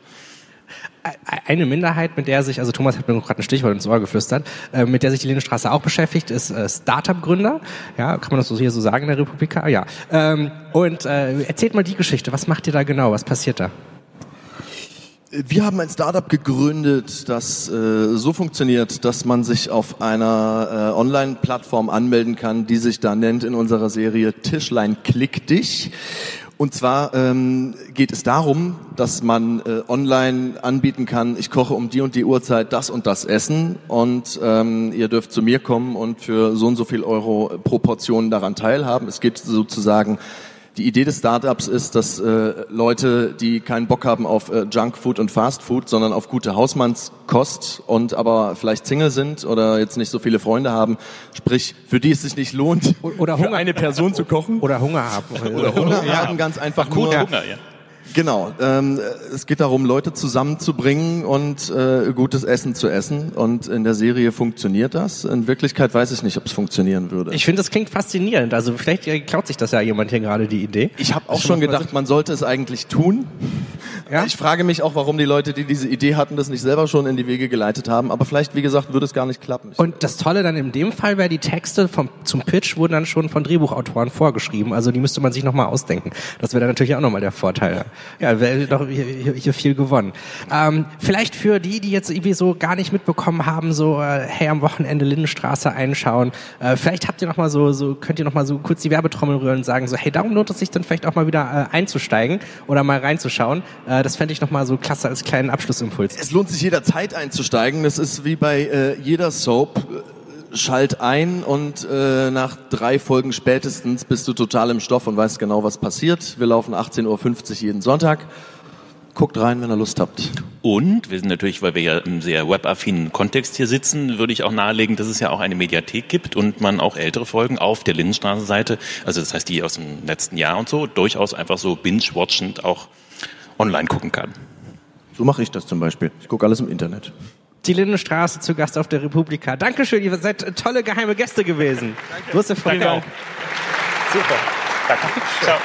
eine Minderheit, mit der sich, also Thomas hat mir gerade ein Stichwort ins Ohr geflüstert, äh, mit der sich die Lindenstraße auch beschäftigt, ist äh, Startup-Gründer. Ja, kann man das so hier so sagen in der Republika? Ja. Ähm, und äh, erzählt mal die Geschichte. Was macht ihr da genau? Was passiert da? Wir haben ein Startup gegründet, das äh, so funktioniert, dass man sich auf einer äh, Online-Plattform anmelden kann, die sich da nennt in unserer Serie Tischlein Klick dich. Und zwar ähm, geht es darum, dass man äh, online anbieten kann, ich koche um die und die Uhrzeit das und das Essen und ähm, ihr dürft zu mir kommen und für so und so viel Euro pro Portion daran teilhaben. Es geht sozusagen die Idee des Startups ist, dass äh, Leute, die keinen Bock haben auf äh, Junkfood und Fastfood, sondern auf gute Hausmannskost und aber vielleicht Single sind oder jetzt nicht so viele Freunde haben, sprich für die es sich nicht lohnt, oder Hunger, für eine Person zu kochen oder Hunger haben. Oder Hunger haben, ganz einfach nur Hunger, ja. Genau. Ähm, es geht darum, Leute zusammenzubringen und äh, gutes Essen zu essen. Und in der Serie funktioniert das. In Wirklichkeit weiß ich nicht, ob es funktionieren würde. Ich finde, das klingt faszinierend. Also vielleicht klaut sich das ja jemand hier gerade die Idee. Ich habe auch schon gedacht, man sollte es eigentlich tun. Ja? Ich frage mich auch, warum die Leute, die diese Idee hatten, das nicht selber schon in die Wege geleitet haben. Aber vielleicht, wie gesagt, würde es gar nicht klappen. Und das Tolle dann in dem Fall wäre, die Texte vom, zum Pitch wurden dann schon von Drehbuchautoren vorgeschrieben. Also die müsste man sich nochmal ausdenken. Das wäre dann natürlich auch nochmal der Vorteil. Ja, wäre doch hier, hier viel gewonnen. Ähm, vielleicht für die, die jetzt irgendwie so gar nicht mitbekommen haben, so äh, hey am Wochenende Lindenstraße einschauen. Äh, vielleicht habt ihr noch mal so, so könnt ihr noch mal so kurz die Werbetrommel rühren und sagen so hey, darum lohnt es sich dann vielleicht auch mal wieder äh, einzusteigen oder mal reinzuschauen. Äh, das fände ich noch mal so klasse als kleinen Abschlussimpuls. Es lohnt sich jederzeit einzusteigen. Das ist wie bei äh, jeder Soap schalt ein und äh, nach drei Folgen spätestens bist du total im Stoff und weißt genau, was passiert. Wir laufen 18.50 Uhr jeden Sonntag. Guckt rein, wenn ihr Lust habt. Und wir sind natürlich, weil wir ja im sehr webaffinen Kontext hier sitzen, würde ich auch nahelegen, dass es ja auch eine Mediathek gibt und man auch ältere Folgen auf der Lindenstraßenseite, also das heißt die aus dem letzten Jahr und so, durchaus einfach so binge-watchend auch online gucken kann. So mache ich das zum Beispiel. Ich gucke alles im Internet die Lindenstraße zu Gast auf der Republika. Dankeschön, ihr seid tolle geheime Gäste gewesen. Danke. Große Freude. Danke auch. Super. Danke. Ciao.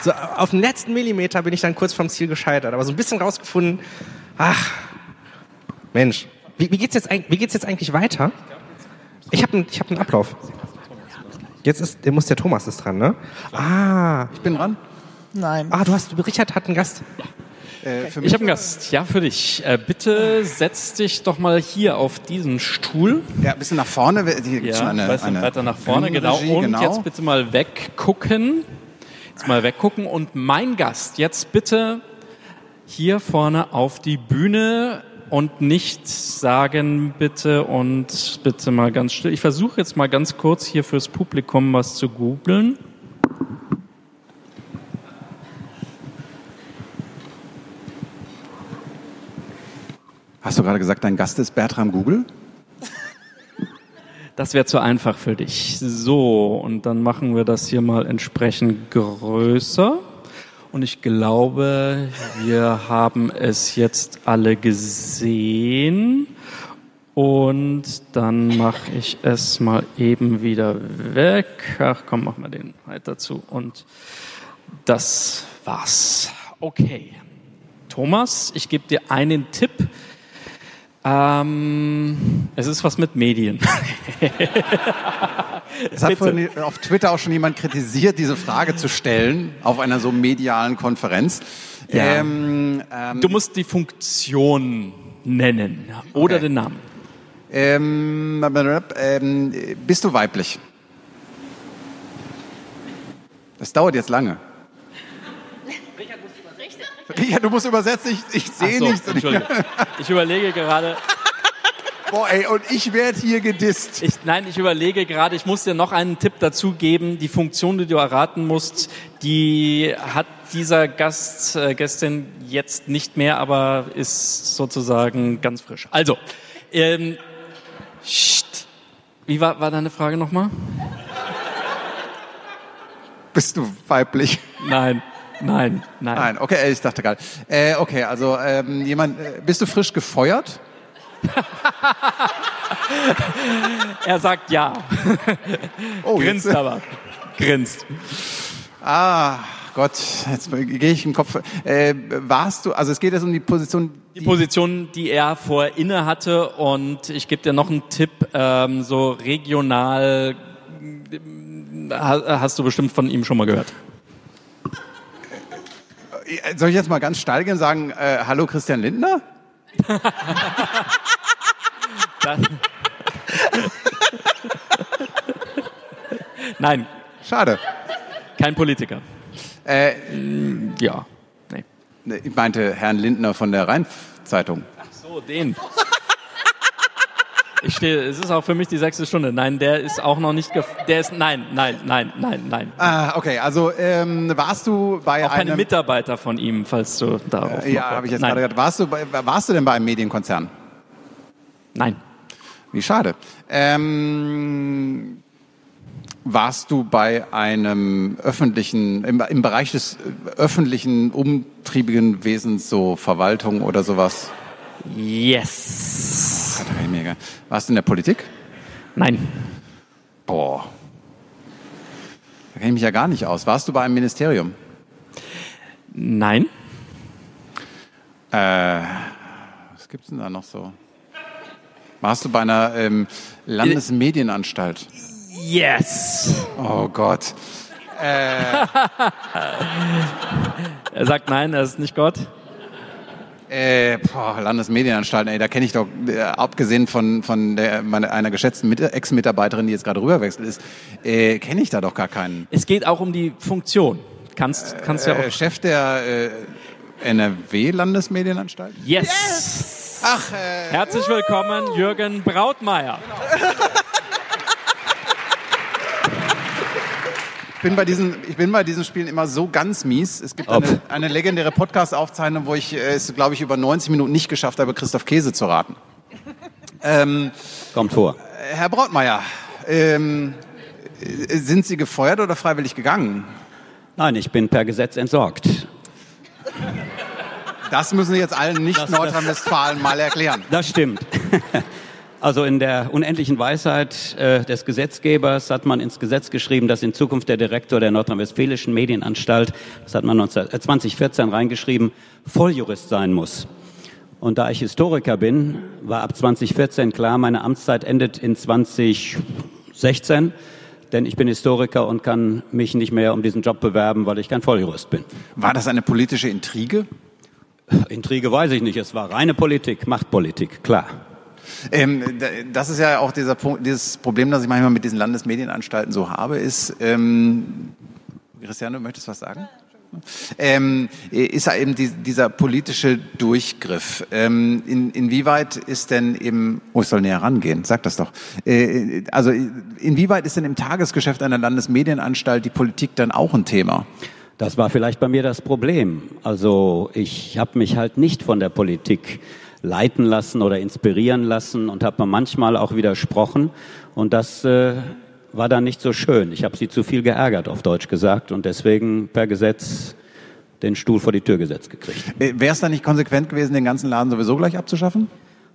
So, auf den letzten Millimeter bin ich dann kurz vom Ziel gescheitert, aber so ein bisschen rausgefunden, ach, Mensch, wie, wie geht's jetzt, wie geht's jetzt eigentlich weiter? Ich habe einen, ich einen Ablauf. Jetzt ist, muss der Thomas ist dran, ne? Ah. Ich bin dran. Nein. Ah, du hast, Richard hat einen Gast. Äh, für Ich habe einen Gast, ja, für dich. Äh, bitte setz dich doch mal hier auf diesen Stuhl. Ja, ein bisschen nach vorne. Hier gibt's Ja, schon eine, bisschen eine weiter nach vorne, genau. Und genau. jetzt bitte mal weggucken. Jetzt mal weggucken. Und mein Gast, jetzt bitte hier vorne auf die Bühne und nicht sagen bitte und bitte mal ganz still. Ich versuche jetzt mal ganz kurz hier fürs Publikum was zu googeln. Hast du gerade gesagt, dein Gast ist Bertram Google? Das wäre zu einfach für dich. So, und dann machen wir das hier mal entsprechend größer. Und ich glaube, wir haben es jetzt alle gesehen. Und dann mache ich es mal eben wieder weg. Ach komm, mach mal den halt dazu. Und das war's. Okay. Thomas, ich gebe dir einen Tipp. Ähm, es ist was mit Medien. Es hat vorhin auf Twitter auch schon jemand kritisiert, diese Frage zu stellen auf einer so medialen Konferenz. Ja. Ähm, ähm, Du musst die Funktion nennen oder Okay. den Namen. ähm, ähm, bist du weiblich? Das dauert jetzt lange. Richard, du musst übersetzen, ich, ich sehe so, nichts. Ich überlege gerade, Boah, ey, und ich werde hier gedisst. ich, nein, ich überlege gerade, ich muss dir noch einen Tipp dazu geben. Die Funktion, die du erraten musst, die hat dieser Gast, äh, Gästin jetzt nicht mehr, aber ist sozusagen ganz frisch. Also, ähm, Psst. Wie war, war deine Frage nochmal? Bist du weiblich? Nein, nein, nein. Nein, okay, ich dachte gerade. Äh, okay, also ähm, jemand, äh, bist du frisch gefeuert? Er sagt ja. Oh, Grinst jetzt- aber. Grinst. Ah, Gott, jetzt gehe ich im Kopf. Äh, warst du, also es geht jetzt um die Position, Die Position, die er vorher inne hatte und ich gebe dir noch einen Tipp, ähm, so regional äh, ha- hast du bestimmt von ihm schon mal gehört. Äh, soll ich jetzt mal ganz steil gehen und sagen, äh, hallo Christian Lindner? Nein, Schade. kein Politiker. Äh, Ja, nee. ne, ich meinte Herrn Lindner von der Rhein-Zeitung. So, den. Ich stehe, es ist auch für mich die sechste Stunde. Nein, der ist auch noch nicht, der ist, nein, nein, nein, nein, nein. Ah, okay, also ähm, warst du bei Auch keine einem... Mitarbeiter von ihm, falls du darauf ja, noch- habe ich jetzt nein. gerade gedacht. Warst du, bei, warst du denn bei einem Medienkonzern? Nein. Wie schade. Ähm, warst du bei einem öffentlichen, im, im Bereich des äh, öffentlichen, umtriebigen Wesens, so Verwaltung oder sowas? Yes. Ey, mega. Warst du in der Politik? Nein. Boah. Da kenne ich mich ja gar nicht aus. Warst du bei einem Ministerium? Nein. Äh, was gibt's denn da noch so? Warst du bei einer ähm, Landesmedienanstalt? Yes. Oh Gott. Er sagt nein, er ist nicht Gott. Äh, boah, Landesmedienanstalten, ey, da kenne ich doch, äh, abgesehen von, von der, meine, einer geschätzten Mit- Ex-Mitarbeiterin, die jetzt gerade rüberwechselt ist, äh, kenne ich da doch gar keinen. Es geht auch um die Funktion. Kannst, kannst ja Äh, auch. Chef der äh, NRW-Landesmedienanstalt? Yes. Ach, äh, Herzlich willkommen, Jürgen Brautmeier. ich bin bei diesen, ich bin bei diesen Spielen immer so ganz mies. Es gibt eine, eine legendäre Podcast-Aufzeichnung, wo ich äh, es, glaube ich, über 90 Minuten nicht geschafft habe, Christoph Käse zu raten. Ähm, Kommt vor. Herr Brautmeier, ähm, äh, sind Sie gefeuert oder freiwillig gegangen? Nein, ich bin per Gesetz entsorgt. Das müssen Sie jetzt allen Nicht-Nordrhein-Westfalen mal erklären. Das stimmt. Also in der unendlichen Weisheit äh, des Gesetzgebers hat man ins Gesetz geschrieben, dass in Zukunft der Direktor der Nordrhein-Westfälischen Medienanstalt, das hat man 19, äh, 2014 reingeschrieben, Volljurist sein muss. Und da ich Historiker bin, war ab 2014 klar, meine Amtszeit endet in 2016. denn ich bin Historiker und kann mich nicht mehr um diesen Job bewerben, weil ich kein Volljurist bin. War das eine politische Intrige? Intrige weiß ich nicht. Es war reine Politik, Machtpolitik, klar. Ähm, das ist ja auch dieser Punkt, dieses Problem, das ich manchmal mit diesen Landesmedienanstalten so habe, ist, ähm, Christiane, du möchtest was sagen? Ähm, ist ja eben die, dieser politische Durchgriff. Ähm, in, inwieweit ist denn eben, oh, ich soll näher rangehen, sag das doch. Äh, also inwieweit ist denn im Tagesgeschäft einer Landesmedienanstalt die Politik dann auch ein Thema? Das war vielleicht bei mir das Problem. Also ich habe mich halt nicht von der Politik leiten lassen oder inspirieren lassen und habe mir manchmal auch widersprochen. Und das äh, war dann nicht so schön. Ich habe sie zu viel geärgert, auf Deutsch gesagt, und deswegen per Gesetz den Stuhl vor die Tür gesetzt gekriegt. Äh, Wäre es dann nicht konsequent gewesen, den ganzen Laden sowieso gleich abzuschaffen?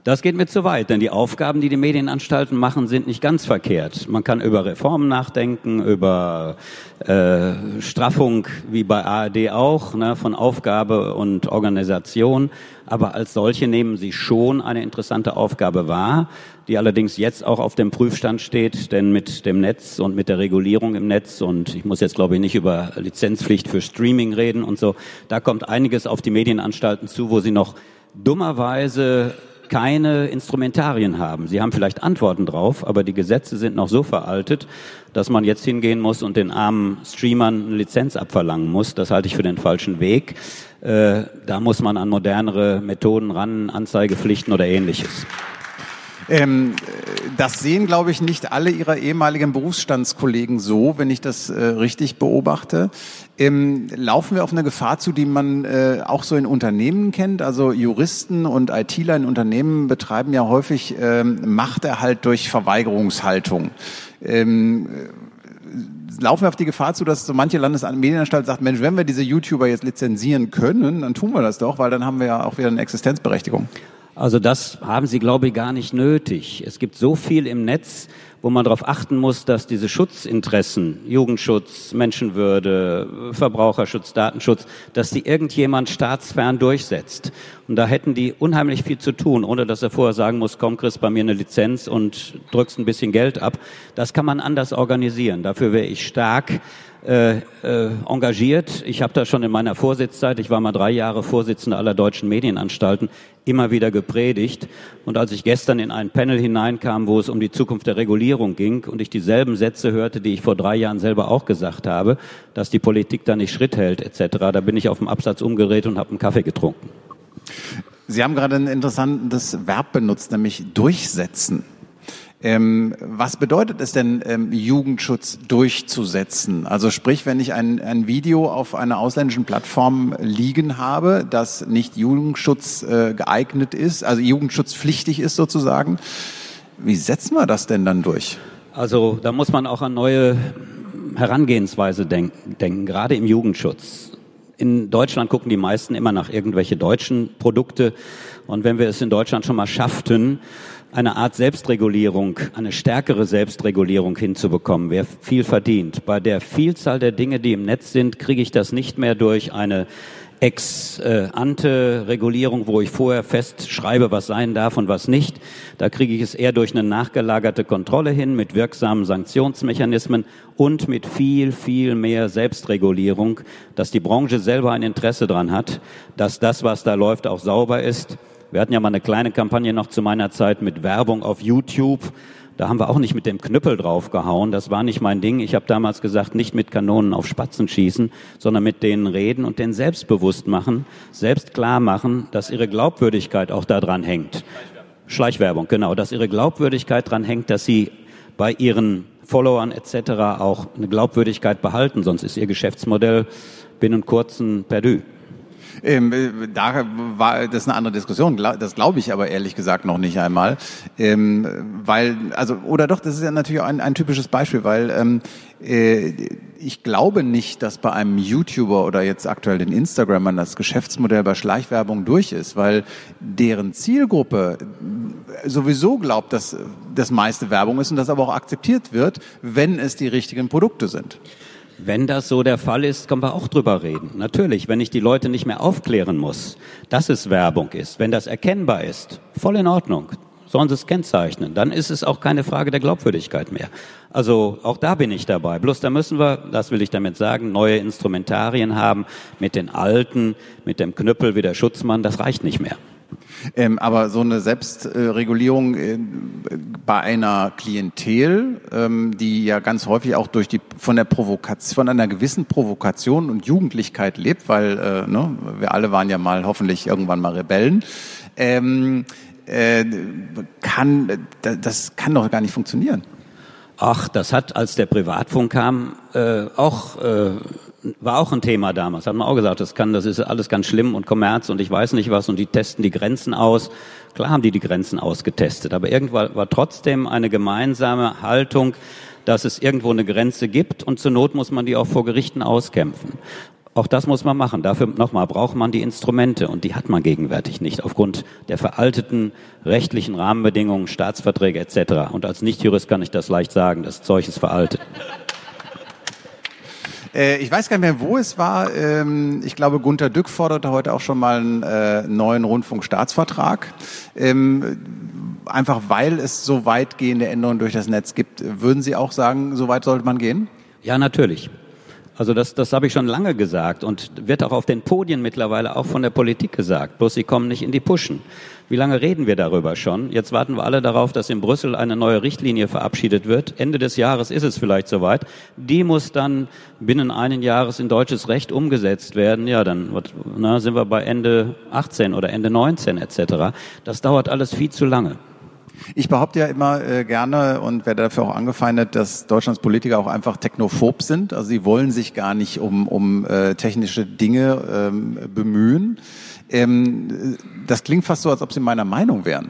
Das geht mir zu weit, denn die Aufgaben, die die Medienanstalten machen, sind nicht ganz verkehrt. Man kann über Reformen nachdenken, über äh, Straffung, wie bei ARD auch, ne, von Aufgabe und Organisation. Aber als solche nehmen sie schon eine interessante Aufgabe wahr, die allerdings jetzt auch auf dem Prüfstand steht, denn mit dem Netz und mit der Regulierung im Netz und ich muss jetzt glaube ich nicht über Lizenzpflicht für Streaming reden und so, da kommt einiges auf die Medienanstalten zu, wo sie noch dummerweise keine Instrumentarien haben. Sie haben vielleicht Antworten drauf, aber die Gesetze sind noch so veraltet, dass man jetzt hingehen muss und den armen Streamern eine Lizenz abverlangen muss. Das halte ich für den falschen Weg. Äh, da muss man an modernere Methoden ran, Anzeigepflichten oder ähnliches. Ähm, das sehen, glaube ich, nicht alle Ihrer ehemaligen Berufsstandskollegen so, wenn ich das äh, richtig beobachte. Ähm, laufen wir auf eine Gefahr zu, die man äh, auch so in Unternehmen kennt? Also Juristen und ITler in Unternehmen betreiben ja häufig ähm, Machterhalt durch Verweigerungshaltung. Ähm, laufen wir auf die Gefahr zu, dass so manche Landesmedienanstalt sagt, Mensch, wenn wir diese YouTuber jetzt lizenzieren können, dann tun wir das doch, weil dann haben wir ja auch wieder eine Existenzberechtigung. Also das haben Sie, glaube ich, gar nicht nötig. Es gibt so viel im Netz, wo man darauf achten muss, dass diese Schutzinteressen, Jugendschutz, Menschenwürde, Verbraucherschutz, Datenschutz, dass die irgendjemand staatsfern durchsetzt. Und da hätten die unheimlich viel zu tun, ohne dass er vorher sagen muss, komm, kriegst bei mir eine Lizenz und drückst ein bisschen Geld ab. Das kann man anders organisieren. Dafür wäre ich stark äh, äh, engagiert. Ich habe da schon in meiner Vorsitzzeit, ich war mal drei Jahre Vorsitzender aller deutschen Medienanstalten, immer wieder gepredigt. Und als ich gestern in ein Panel hineinkam, wo es um die Zukunft der Regulierung ging und ich dieselben Sätze hörte, die ich vor drei Jahren selber auch gesagt habe, dass die Politik da nicht Schritt hält etc., da bin ich auf dem Absatz umgedreht und habe einen Kaffee getrunken. Sie haben gerade ein interessantes Verb benutzt, nämlich durchsetzen. Ähm, was bedeutet es denn, ähm, Jugendschutz durchzusetzen? Also sprich, wenn ich ein, ein Video auf einer ausländischen Plattform liegen habe, das nicht Jugendschutz äh, geeignet ist, also Jugendschutzpflichtig ist sozusagen, wie setzen wir das denn dann durch? Also da muss man auch an neue Herangehensweise denken, denken gerade im Jugendschutz. In Deutschland gucken die meisten immer nach irgendwelche deutschen Produkte. Und wenn wir es in Deutschland schon mal schafften, eine Art Selbstregulierung, eine stärkere Selbstregulierung hinzubekommen, wer viel verdient. Bei der Vielzahl der Dinge, die im Netz sind, kriege ich das nicht mehr durch eine Ex-ante-Regulierung, wo ich vorher festschreibe, was sein darf und was nicht. Da kriege ich es eher durch eine nachgelagerte Kontrolle hin mit wirksamen Sanktionsmechanismen und mit viel, viel mehr Selbstregulierung, dass die Branche selber ein Interesse daran hat, dass das, was da läuft, auch sauber ist wir hatten ja mal eine kleine Kampagne noch zu meiner Zeit mit Werbung auf YouTube. Da haben wir auch nicht mit dem Knüppel draufgehauen. Das war nicht mein Ding. Ich habe damals gesagt, nicht mit Kanonen auf Spatzen schießen, sondern mit denen reden und denen selbstbewusst machen, selbst klar machen, dass ihre Glaubwürdigkeit auch daran hängt. Schleichwerbung, genau, dass ihre Glaubwürdigkeit daran hängt, dass sie bei ihren Followern etc. auch eine Glaubwürdigkeit behalten, sonst ist ihr Geschäftsmodell binnen kurzen perdu. Ähm, äh, da war das eine andere Diskussion. Das glaube ich aber ehrlich gesagt noch nicht einmal, ähm, weil also oder doch, das ist ja natürlich auch ein, ein typisches Beispiel, weil ähm, äh, ich glaube nicht, dass bei einem YouTuber oder jetzt aktuell den Instagramern das Geschäftsmodell bei Schleichwerbung durch ist, weil deren Zielgruppe sowieso glaubt, dass das meiste Werbung ist und das aber auch akzeptiert wird, wenn es die richtigen Produkte sind. Wenn das so der Fall ist, können wir auch drüber reden. Natürlich, wenn ich die Leute nicht mehr aufklären muss, dass es Werbung ist, wenn das erkennbar ist, voll in Ordnung. sollen sie es kennzeichnen. Dann ist es auch keine Frage der Glaubwürdigkeit mehr. Also auch da bin ich dabei. Bloß da müssen wir, das will ich damit sagen, neue Instrumentarien haben mit den alten, mit dem Knüppel wie der Schutzmann. Das reicht nicht mehr. Ähm, aber so eine Selbstregulierung äh, bei einer Klientel, ähm, die ja ganz häufig auch durch die von der Provokation, von einer gewissen Provokation und Jugendlichkeit lebt, weil äh, ne, wir alle waren ja mal hoffentlich irgendwann mal Rebellen. Ähm, äh, kann das kann doch gar nicht funktionieren. Ach, das hat, als der Privatfunk kam, äh, auch äh, war auch ein Thema damals. Hat man auch gesagt, das kann, das ist alles ganz schlimm und Kommerz und ich weiß nicht was und die testen die Grenzen aus. Klar haben die die Grenzen ausgetestet, aber irgendwann war trotzdem eine gemeinsame Haltung, dass es irgendwo eine Grenze gibt und zur Not muss man die auch vor Gerichten auskämpfen. Auch das muss man machen. Dafür nochmal braucht man die Instrumente und die hat man gegenwärtig nicht aufgrund der veralteten rechtlichen Rahmenbedingungen, Staatsverträge etc. Und als Nichtjurist kann ich das leicht sagen, das Zeug ist veraltet. Äh, ich weiß gar nicht mehr, wo es war. Ähm, ich glaube, Gunter Dück forderte heute auch schon mal einen äh, neuen Rundfunkstaatsvertrag. Ähm, einfach weil es so weitgehende Änderungen durch das Netz gibt. Würden Sie auch sagen, so weit sollte man gehen? Ja, natürlich. Also das, das habe ich schon lange gesagt und wird auch auf den Podien mittlerweile auch von der Politik gesagt. Bloß sie kommen nicht in die Puschen. Wie lange reden wir darüber schon? Jetzt warten wir alle darauf, dass in Brüssel eine neue Richtlinie verabschiedet wird. Ende des Jahres ist es vielleicht soweit. Die muss dann binnen einen Jahres in deutsches Recht umgesetzt werden. Ja, dann na, sind wir bei Ende 18 oder Ende 19 etc. Das dauert alles viel zu lange. Ich behaupte ja immer äh, gerne und werde dafür auch angefeindet, dass Deutschlands Politiker auch einfach technophob sind. Also sie wollen sich gar nicht um, um äh, technische Dinge ähm, bemühen. Ähm, das klingt fast so, als ob sie meiner Meinung wären.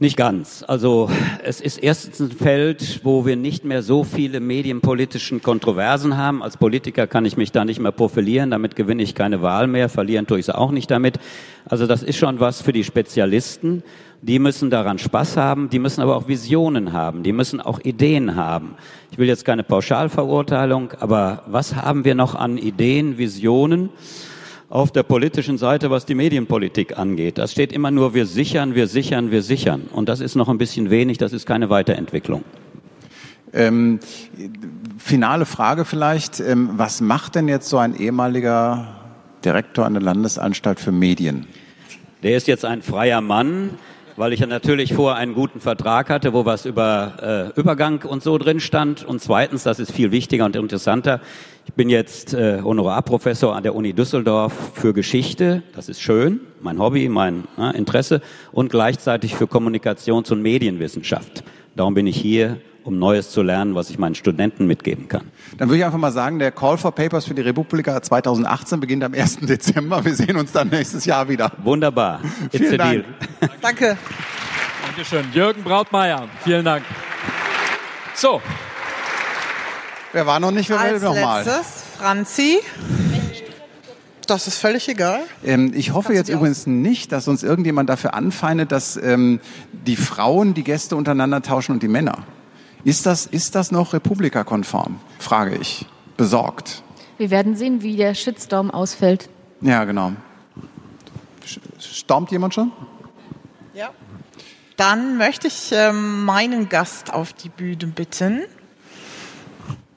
Nicht ganz. Also es ist erstens ein Feld, wo wir nicht mehr so viele medienpolitischen Kontroversen haben. Als Politiker kann ich mich da nicht mehr profilieren, damit gewinne ich keine Wahl mehr, verlieren tue ich sie auch nicht damit. Also das ist schon was für die Spezialisten. Die müssen daran Spaß haben, die müssen aber auch Visionen haben, die müssen auch Ideen haben. Ich will jetzt keine Pauschalverurteilung, aber was haben wir noch an Ideen, Visionen? auf der politischen Seite, was die Medienpolitik angeht. Das steht immer nur, wir sichern, wir sichern, wir sichern. Und das ist noch ein bisschen wenig, das ist keine Weiterentwicklung. Ähm, finale Frage vielleicht. Ähm, was macht denn jetzt so ein ehemaliger Direktor an der Landesanstalt für Medien? Der ist jetzt ein freier Mann, weil ich ja natürlich vorher einen guten Vertrag hatte, wo was über äh, Übergang und so drin stand. Und zweitens, das ist viel wichtiger und interessanter, ich bin jetzt äh, Honorarprofessor an der Uni Düsseldorf für Geschichte. Das ist schön, mein Hobby, mein äh, Interesse und gleichzeitig für Kommunikations- und Medienwissenschaft. Darum bin ich hier, um Neues zu lernen, was ich meinen Studenten mitgeben kann. Dann würde ich einfach mal sagen, der Call for Papers für die Republika 2018 beginnt am 1. Dezember. Wir sehen uns dann nächstes Jahr wieder. Wunderbar. It's Vielen Dank. Deal. Danke. Dankeschön. Jürgen Brautmeier, vielen Dank. So, Wer war noch nicht? Wer will Als nochmal? letztes Franzi. Das ist völlig egal. Ähm, ich hoffe jetzt übrigens nicht, dass uns irgendjemand dafür anfeindet, dass ähm, die Frauen die Gäste untereinander tauschen und die Männer. Ist das, ist das noch republikakonform? Frage ich. Besorgt. Wir werden sehen, wie der Shitstorm ausfällt. Ja, genau. Stormt jemand schon? Ja. Dann möchte ich ähm, meinen Gast auf die Bühne bitten.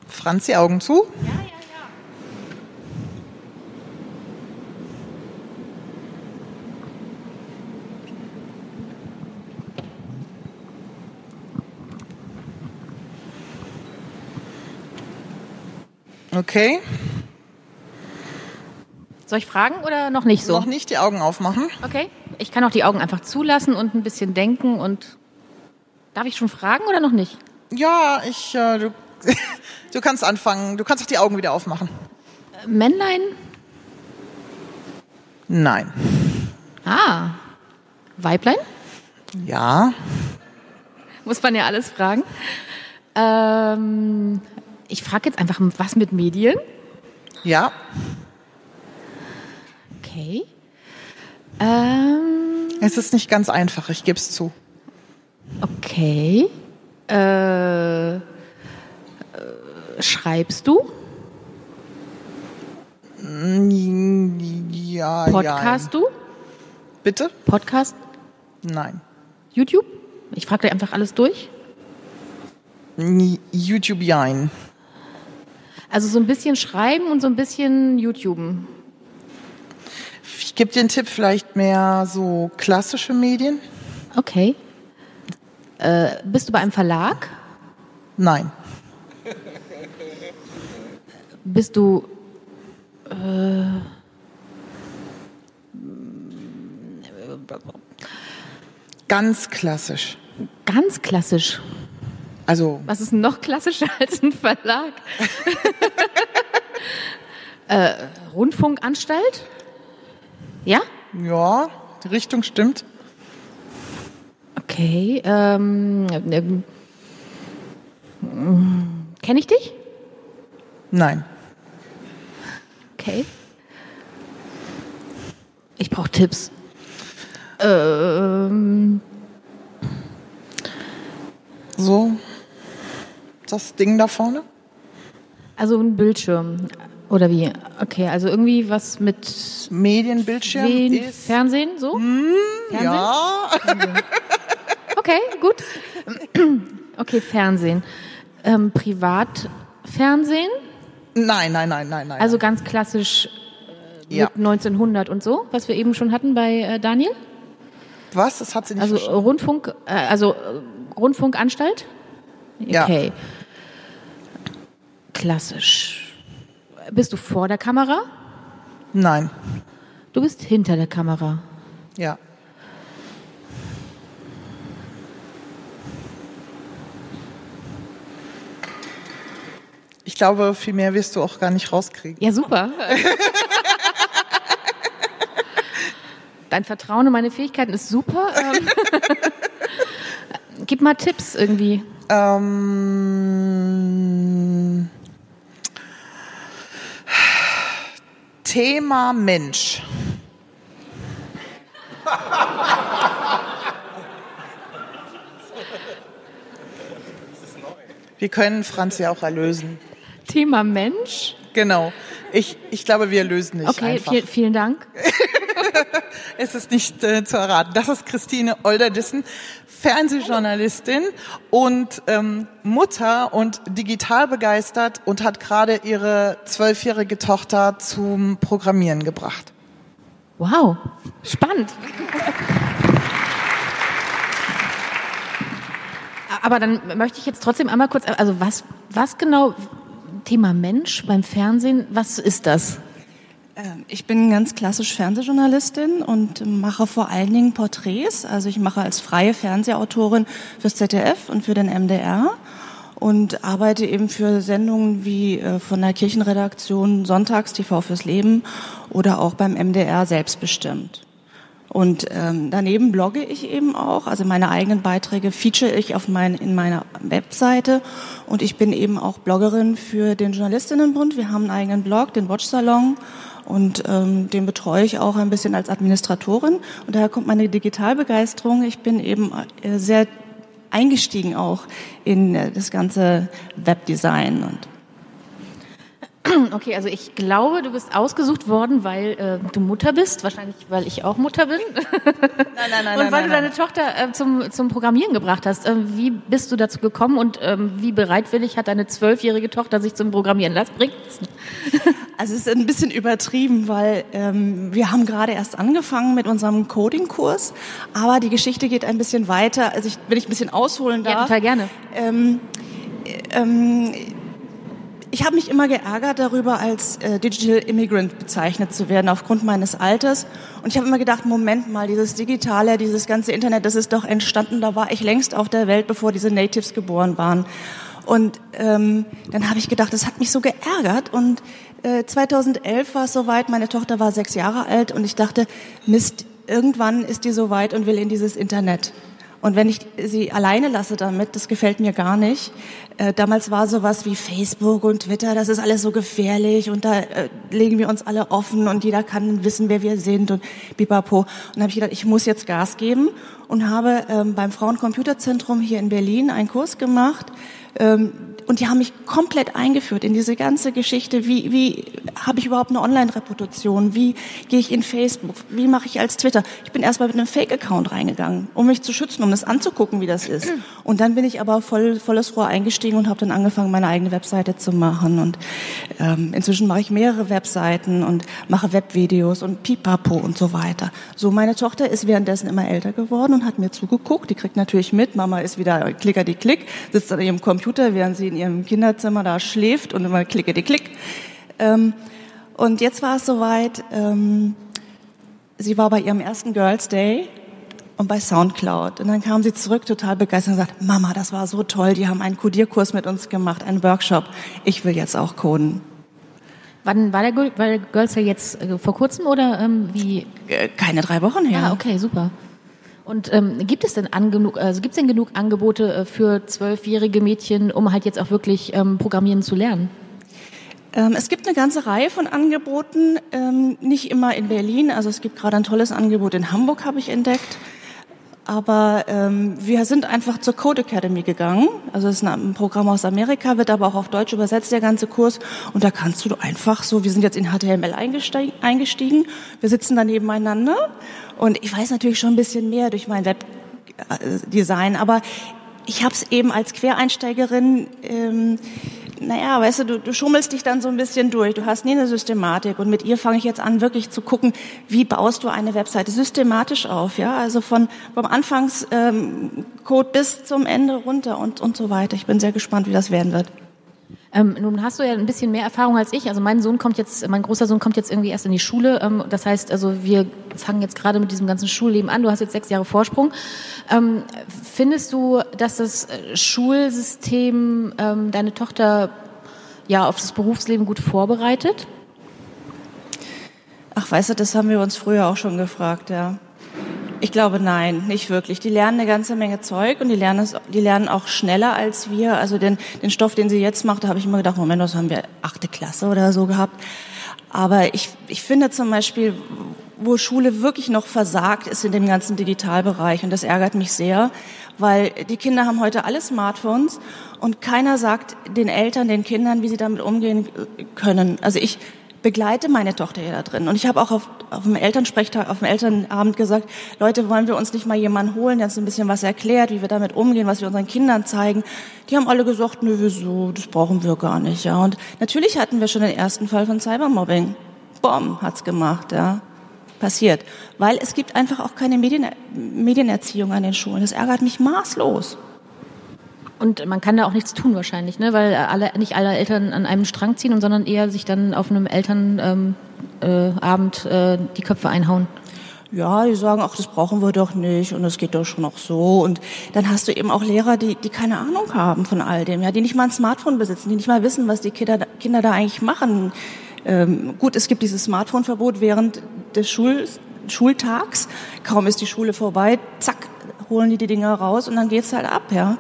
Franzi, Augen zu. Ja, ja, Okay. Soll ich fragen oder noch nicht so? Noch nicht die Augen aufmachen. Okay. Ich kann auch die Augen einfach zulassen und ein bisschen denken und. Darf ich schon fragen oder noch nicht? Ja, ich. Äh, du, du kannst anfangen. Du kannst auch die Augen wieder aufmachen. Äh, Männlein? Nein. Ah. Weiblein? Ja. Muss man ja alles fragen. Ähm, ich frage jetzt einfach, was mit Medien? Ja. Okay. Ähm, Es ist nicht ganz einfach, ich gebe es zu. okay. Äh, äh, schreibst du? Mm, Ja, Podcast ja. du? Bitte? Podcast? Nein. YouTube? Ich frage dir einfach alles durch. YouTube jein. Also so ein bisschen schreiben und so ein bisschen YouTuben. Ich gebe dir einen Tipp, vielleicht mehr so klassische Medien. Okay. Äh, bist du bei einem Verlag? Nein. Bist du äh, Ganz klassisch. ganz klassisch? Also Was ist noch klassischer als ein Verlag? äh, Rundfunkanstalt? Ja? ja, die Richtung stimmt. Okay. Ähm, ähm, Kenne ich dich? Nein. Okay. Ich brauche Tipps. Ähm, So das Ding da vorne? also ein Bildschirm. Oder wie? Okay, also irgendwie was mit Medienbildschirm Wen- ist Fernsehen, so? Fernsehen? ja Okay, gut. Okay, Fernsehen. Ähm, Privatfernsehen? Nein, nein, nein, nein, nein. Also ganz klassisch äh, Ja. mit 1900 und so, was wir eben schon hatten bei äh, Daniel? was? Das hat sie nicht Also verstanden. Rundfunk, äh, also äh, Rundfunkanstalt? Ja. Klassisch. Bist du vor der Kamera? Nein. Du bist hinter der Kamera. Ja. Ich glaube, viel mehr wirst du auch gar nicht rauskriegen. Ja, super. Dein Vertrauen in meine Fähigkeiten ist super. Ähm, Gib mal Tipps irgendwie. Ähm, Thema Mensch. Wir können Franz ja auch erlösen. Thema Mensch. Genau. Ich, ich glaube, wir lösen nicht Okay, einfach. viel, vielen Dank. Es ist nicht äh, zu erraten. Das ist Christine Olderdissen, Fernsehjournalistin und ähm, Mutter und digital begeistert und hat gerade ihre zwölfjährige Tochter zum Programmieren gebracht. Wow, spannend. Aber dann möchte ich jetzt trotzdem einmal kurz, also was, was genau, Thema Mensch beim Fernsehen, was ist das? Ähm, Ich bin ganz klassisch Fernsehjournalistin und mache vor allen Dingen Porträts. Also ich mache als freie Fernsehautorin fürs ZDF und für den MDR und arbeite eben für Sendungen wie äh, von der Kirchenredaktion Sonntags TV fürs Leben oder auch beim MDR selbstbestimmt. Und ähm, daneben blogge ich eben auch, also meine eigenen Beiträge feature ich auf mein, in meiner Webseite und ich bin eben auch Bloggerin für den Journalistinnenbund. Wir haben einen eigenen Blog, den Watch Salon und ähm, den betreue ich auch ein bisschen als Administratorin und daher kommt meine Digitalbegeisterung. Ich bin eben äh, sehr eingestiegen auch in äh, das ganze Webdesign und Okay, also ich glaube, du bist ausgesucht worden, weil äh, du Mutter bist, wahrscheinlich weil ich auch Mutter bin. Nein, nein, nein. und weil nein, du deine Tochter äh, zum, zum Programmieren gebracht hast. Äh, wie bist du dazu gekommen und ähm, wie bereitwillig hat deine zwölfjährige Tochter sich zum Programmieren lassen? Bringt's? Also es ist ein bisschen übertrieben, weil ähm, wir haben gerade erst angefangen mit unserem Coding-Kurs, aber die Geschichte geht ein bisschen weiter. Also ich, wenn ich ein bisschen ausholen darf. Ja, total gerne. Ähm, ähm, ich habe mich immer geärgert darüber, als äh, Digital Immigrant bezeichnet zu werden aufgrund meines Alters. Und ich habe immer gedacht, Moment mal, dieses Digitale, dieses ganze Internet, das ist doch entstanden, da war ich längst auf der Welt, bevor diese Natives geboren waren. Und ähm, dann habe ich gedacht, das hat mich so geärgert. Und äh, 2011 war es soweit, meine Tochter war sechs Jahre alt und ich dachte, Mist, irgendwann ist die soweit und will in dieses Internet. Und wenn ich sie alleine lasse damit, das gefällt mir gar nicht. Äh, damals war sowas wie Facebook und Twitter, das ist alles so gefährlich und da äh, legen wir uns alle offen und jeder kann wissen, wer wir sind und bipapo. Und dann habe ich gedacht, ich muss jetzt Gas geben und habe ähm, beim Frauencomputerzentrum hier in Berlin einen Kurs gemacht. Ähm, Und die haben mich komplett eingeführt in diese ganze Geschichte. Wie, wie habe ich überhaupt eine Online-Reputation? Wie gehe ich in Facebook? Wie mache ich als Twitter? Ich bin erstmal mit einem Fake-Account reingegangen, um mich zu schützen, um das anzugucken, wie das ist. Und dann bin ich aber voll, volles Rohr eingestiegen und habe dann angefangen, meine eigene Webseite zu machen. Und ähm, inzwischen mache ich mehrere Webseiten und mache Webvideos und Pipapo und so weiter. So, meine Tochter ist währenddessen immer älter geworden und hat mir zugeguckt. Die kriegt natürlich mit, Mama ist wieder klicker die Klick, sitzt an ihrem Computer, während sie in ihrem Kinderzimmer da schläft und immer klicke die Klick. Ähm, und jetzt war es soweit, ähm, sie war bei ihrem ersten Girls Day und bei Soundcloud. Und dann kam sie zurück, total begeistert und sagt, Mama, das war so toll, die haben einen Codierkurs mit uns gemacht, einen Workshop. Ich will jetzt auch coden. Wann war der, war der Girls Day jetzt äh, vor kurzem oder ähm, wie? Äh, Keine drei Wochen her. Ah, okay, super. Und ähm, gibt es denn genug, also gibt es denn genug Angebote äh, für zwölfjährige Mädchen, um halt jetzt auch wirklich ähm, Programmieren zu lernen? Ähm, es gibt eine ganze Reihe von Angeboten, ähm, nicht immer in Berlin. Also es gibt gerade ein tolles Angebot in Hamburg, habe ich entdeckt. Aber ähm, wir sind einfach zur Code Academy gegangen. Also es ist ein Programm aus Amerika, wird aber auch auf Deutsch übersetzt, der ganze Kurs. Und da kannst du einfach so, wir sind jetzt in HTML eingestiegen, eingestiegen wir sitzen da nebeneinander. Und ich weiß natürlich schon ein bisschen mehr durch mein Webdesign, aber ich habe es eben als Quereinsteigerin, ähm, naja, weißt du, du, du schummelst dich dann so ein bisschen durch. Du hast nie eine Systematik. Und mit ihr fange ich jetzt an, wirklich zu gucken, wie baust du eine Webseite systematisch auf, ja? Also von vom Anfangscode ähm, bis zum Ende runter und und so weiter. Ich bin sehr gespannt, wie das werden wird. Ähm, nun hast du ja ein bisschen mehr Erfahrung als ich. Also mein Sohn kommt jetzt, mein großer Sohn kommt jetzt irgendwie erst in die Schule. Ähm, das heißt, also wir fangen jetzt gerade mit diesem ganzen Schulleben an. Du hast jetzt sechs Jahre Vorsprung. Ähm, findest du, dass das äh, Schulsystem ähm, deine Tochter ja auf das Berufsleben gut vorbereitet? Ach, weißt du, das haben wir uns früher auch schon gefragt, ja. Ich glaube, nein, nicht wirklich. Die lernen eine ganze Menge Zeug und die lernen, es, die lernen auch schneller als wir. Also den, den Stoff, den sie jetzt macht, da habe ich immer gedacht, Moment, das haben wir achte Klasse oder so gehabt. Aber ich, ich finde zum Beispiel, wo Schule wirklich noch versagt, ist in dem ganzen Digitalbereich. Und das ärgert mich sehr, weil die Kinder haben heute alle Smartphones und keiner sagt den Eltern, den Kindern, wie sie damit umgehen können. Also ich begleite meine Tochter ja da drin. Und ich habe auch auf, auf dem Elternsprechtag, auf dem Elternabend gesagt, Leute, wollen wir uns nicht mal jemanden holen, der uns ein bisschen was erklärt, wie wir damit umgehen, was wir unseren Kindern zeigen. Die haben alle gesagt, nö, wieso, das brauchen wir gar nicht. Ja. Und natürlich hatten wir schon den ersten Fall von Cybermobbing. Bom, hat's gemacht, ja. Passiert. Weil es gibt einfach auch keine Medien, Medienerziehung an den Schulen. Das ärgert mich maßlos. Und man kann da auch nichts tun wahrscheinlich, ne? weil alle, nicht alle Eltern an einem Strang ziehen, und sondern eher sich dann auf einem Elternabend ähm, äh, Abend, äh, die Köpfe einhauen. Ja, die sagen, ach, das brauchen wir doch nicht und das geht doch schon auch so. Und dann hast du eben auch Lehrer, die, die keine Ahnung haben von all dem, ja, die nicht mal ein Smartphone besitzen, die nicht mal wissen, was die Kinder, Kinder da eigentlich machen. Ähm, gut, es gibt dieses Smartphone-Verbot während des Schul Schultags. Kaum ist die Schule vorbei, zack, holen die die Dinger raus und dann geht's halt ab, ja.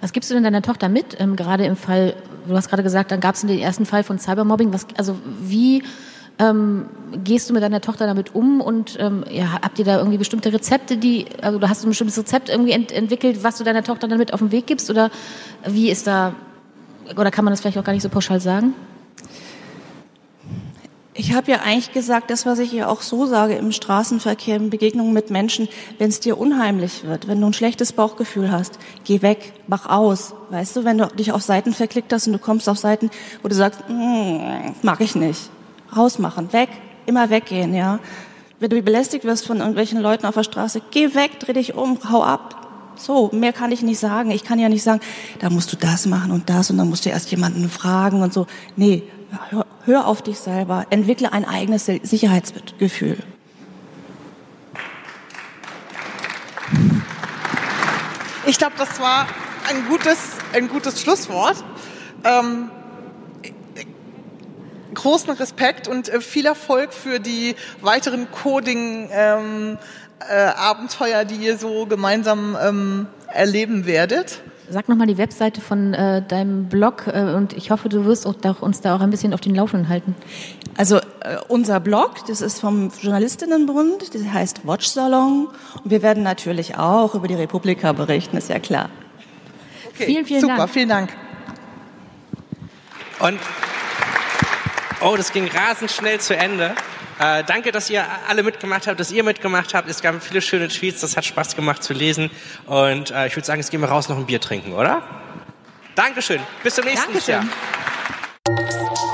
Was gibst du denn deiner Tochter mit, ähm, gerade im Fall, du hast gerade gesagt, dann gab es den ersten Fall von Cybermobbing. Was, also wie ähm, gehst du mit deiner Tochter damit um und ähm, ja, habt ihr da irgendwie bestimmte Rezepte, die, also du hast ein bestimmtes Rezept irgendwie ent entwickelt, was du deiner Tochter dann mit auf den Weg gibst oder wie ist da, oder kann man das vielleicht auch gar nicht so pauschal sagen? Ich habe ja eigentlich gesagt, das, was ich ja auch so sage im Straßenverkehr, in Begegnungen mit Menschen, wenn es dir unheimlich wird, wenn du ein schlechtes Bauchgefühl hast, geh weg, mach aus. Weißt du, wenn du dich auf Seiten verklickt hast und du kommst auf Seiten, wo du sagst, mm, mag ich nicht, rausmachen, weg, immer weggehen, ja. Wenn du belästigt wirst von irgendwelchen Leuten auf der Straße, geh weg, dreh dich um, hau ab. So, mehr kann ich nicht sagen. Ich kann ja nicht sagen, da musst du das machen und das und dann musst du erst jemanden fragen und so. Nee, hör, auf dich selber, entwickle ein eigenes Sicherheitsgefühl. Ich glaube, das war ein gutes, ein gutes Schlusswort. Ähm, großen Respekt und äh, viel Erfolg für die weiteren Coding-Abenteuer, ähm, äh, die ihr so gemeinsam ähm, erleben werdet. Sag nochmal die Webseite von äh, deinem Blog äh, und ich hoffe, du wirst auch, uns da auch ein bisschen auf den Laufenden halten. Also äh, unser Blog, das ist vom Journalistinnenbund, das heißt Watch Salon und wir werden natürlich auch über die Republika berichten, ist ja klar. Okay, vielen, vielen super, Dank. Super, vielen Dank. Und oh, das ging rasend schnell zu Ende. Äh, danke, dass ihr alle mitgemacht habt, dass ihr mitgemacht habt. Es gab viele schöne Tweets, das hat Spaß gemacht zu lesen. Und äh, ich würde sagen, jetzt gehen wir raus noch ein Bier trinken, oder? Dankeschön. Bis zum nächsten Dankeschön. Jahr.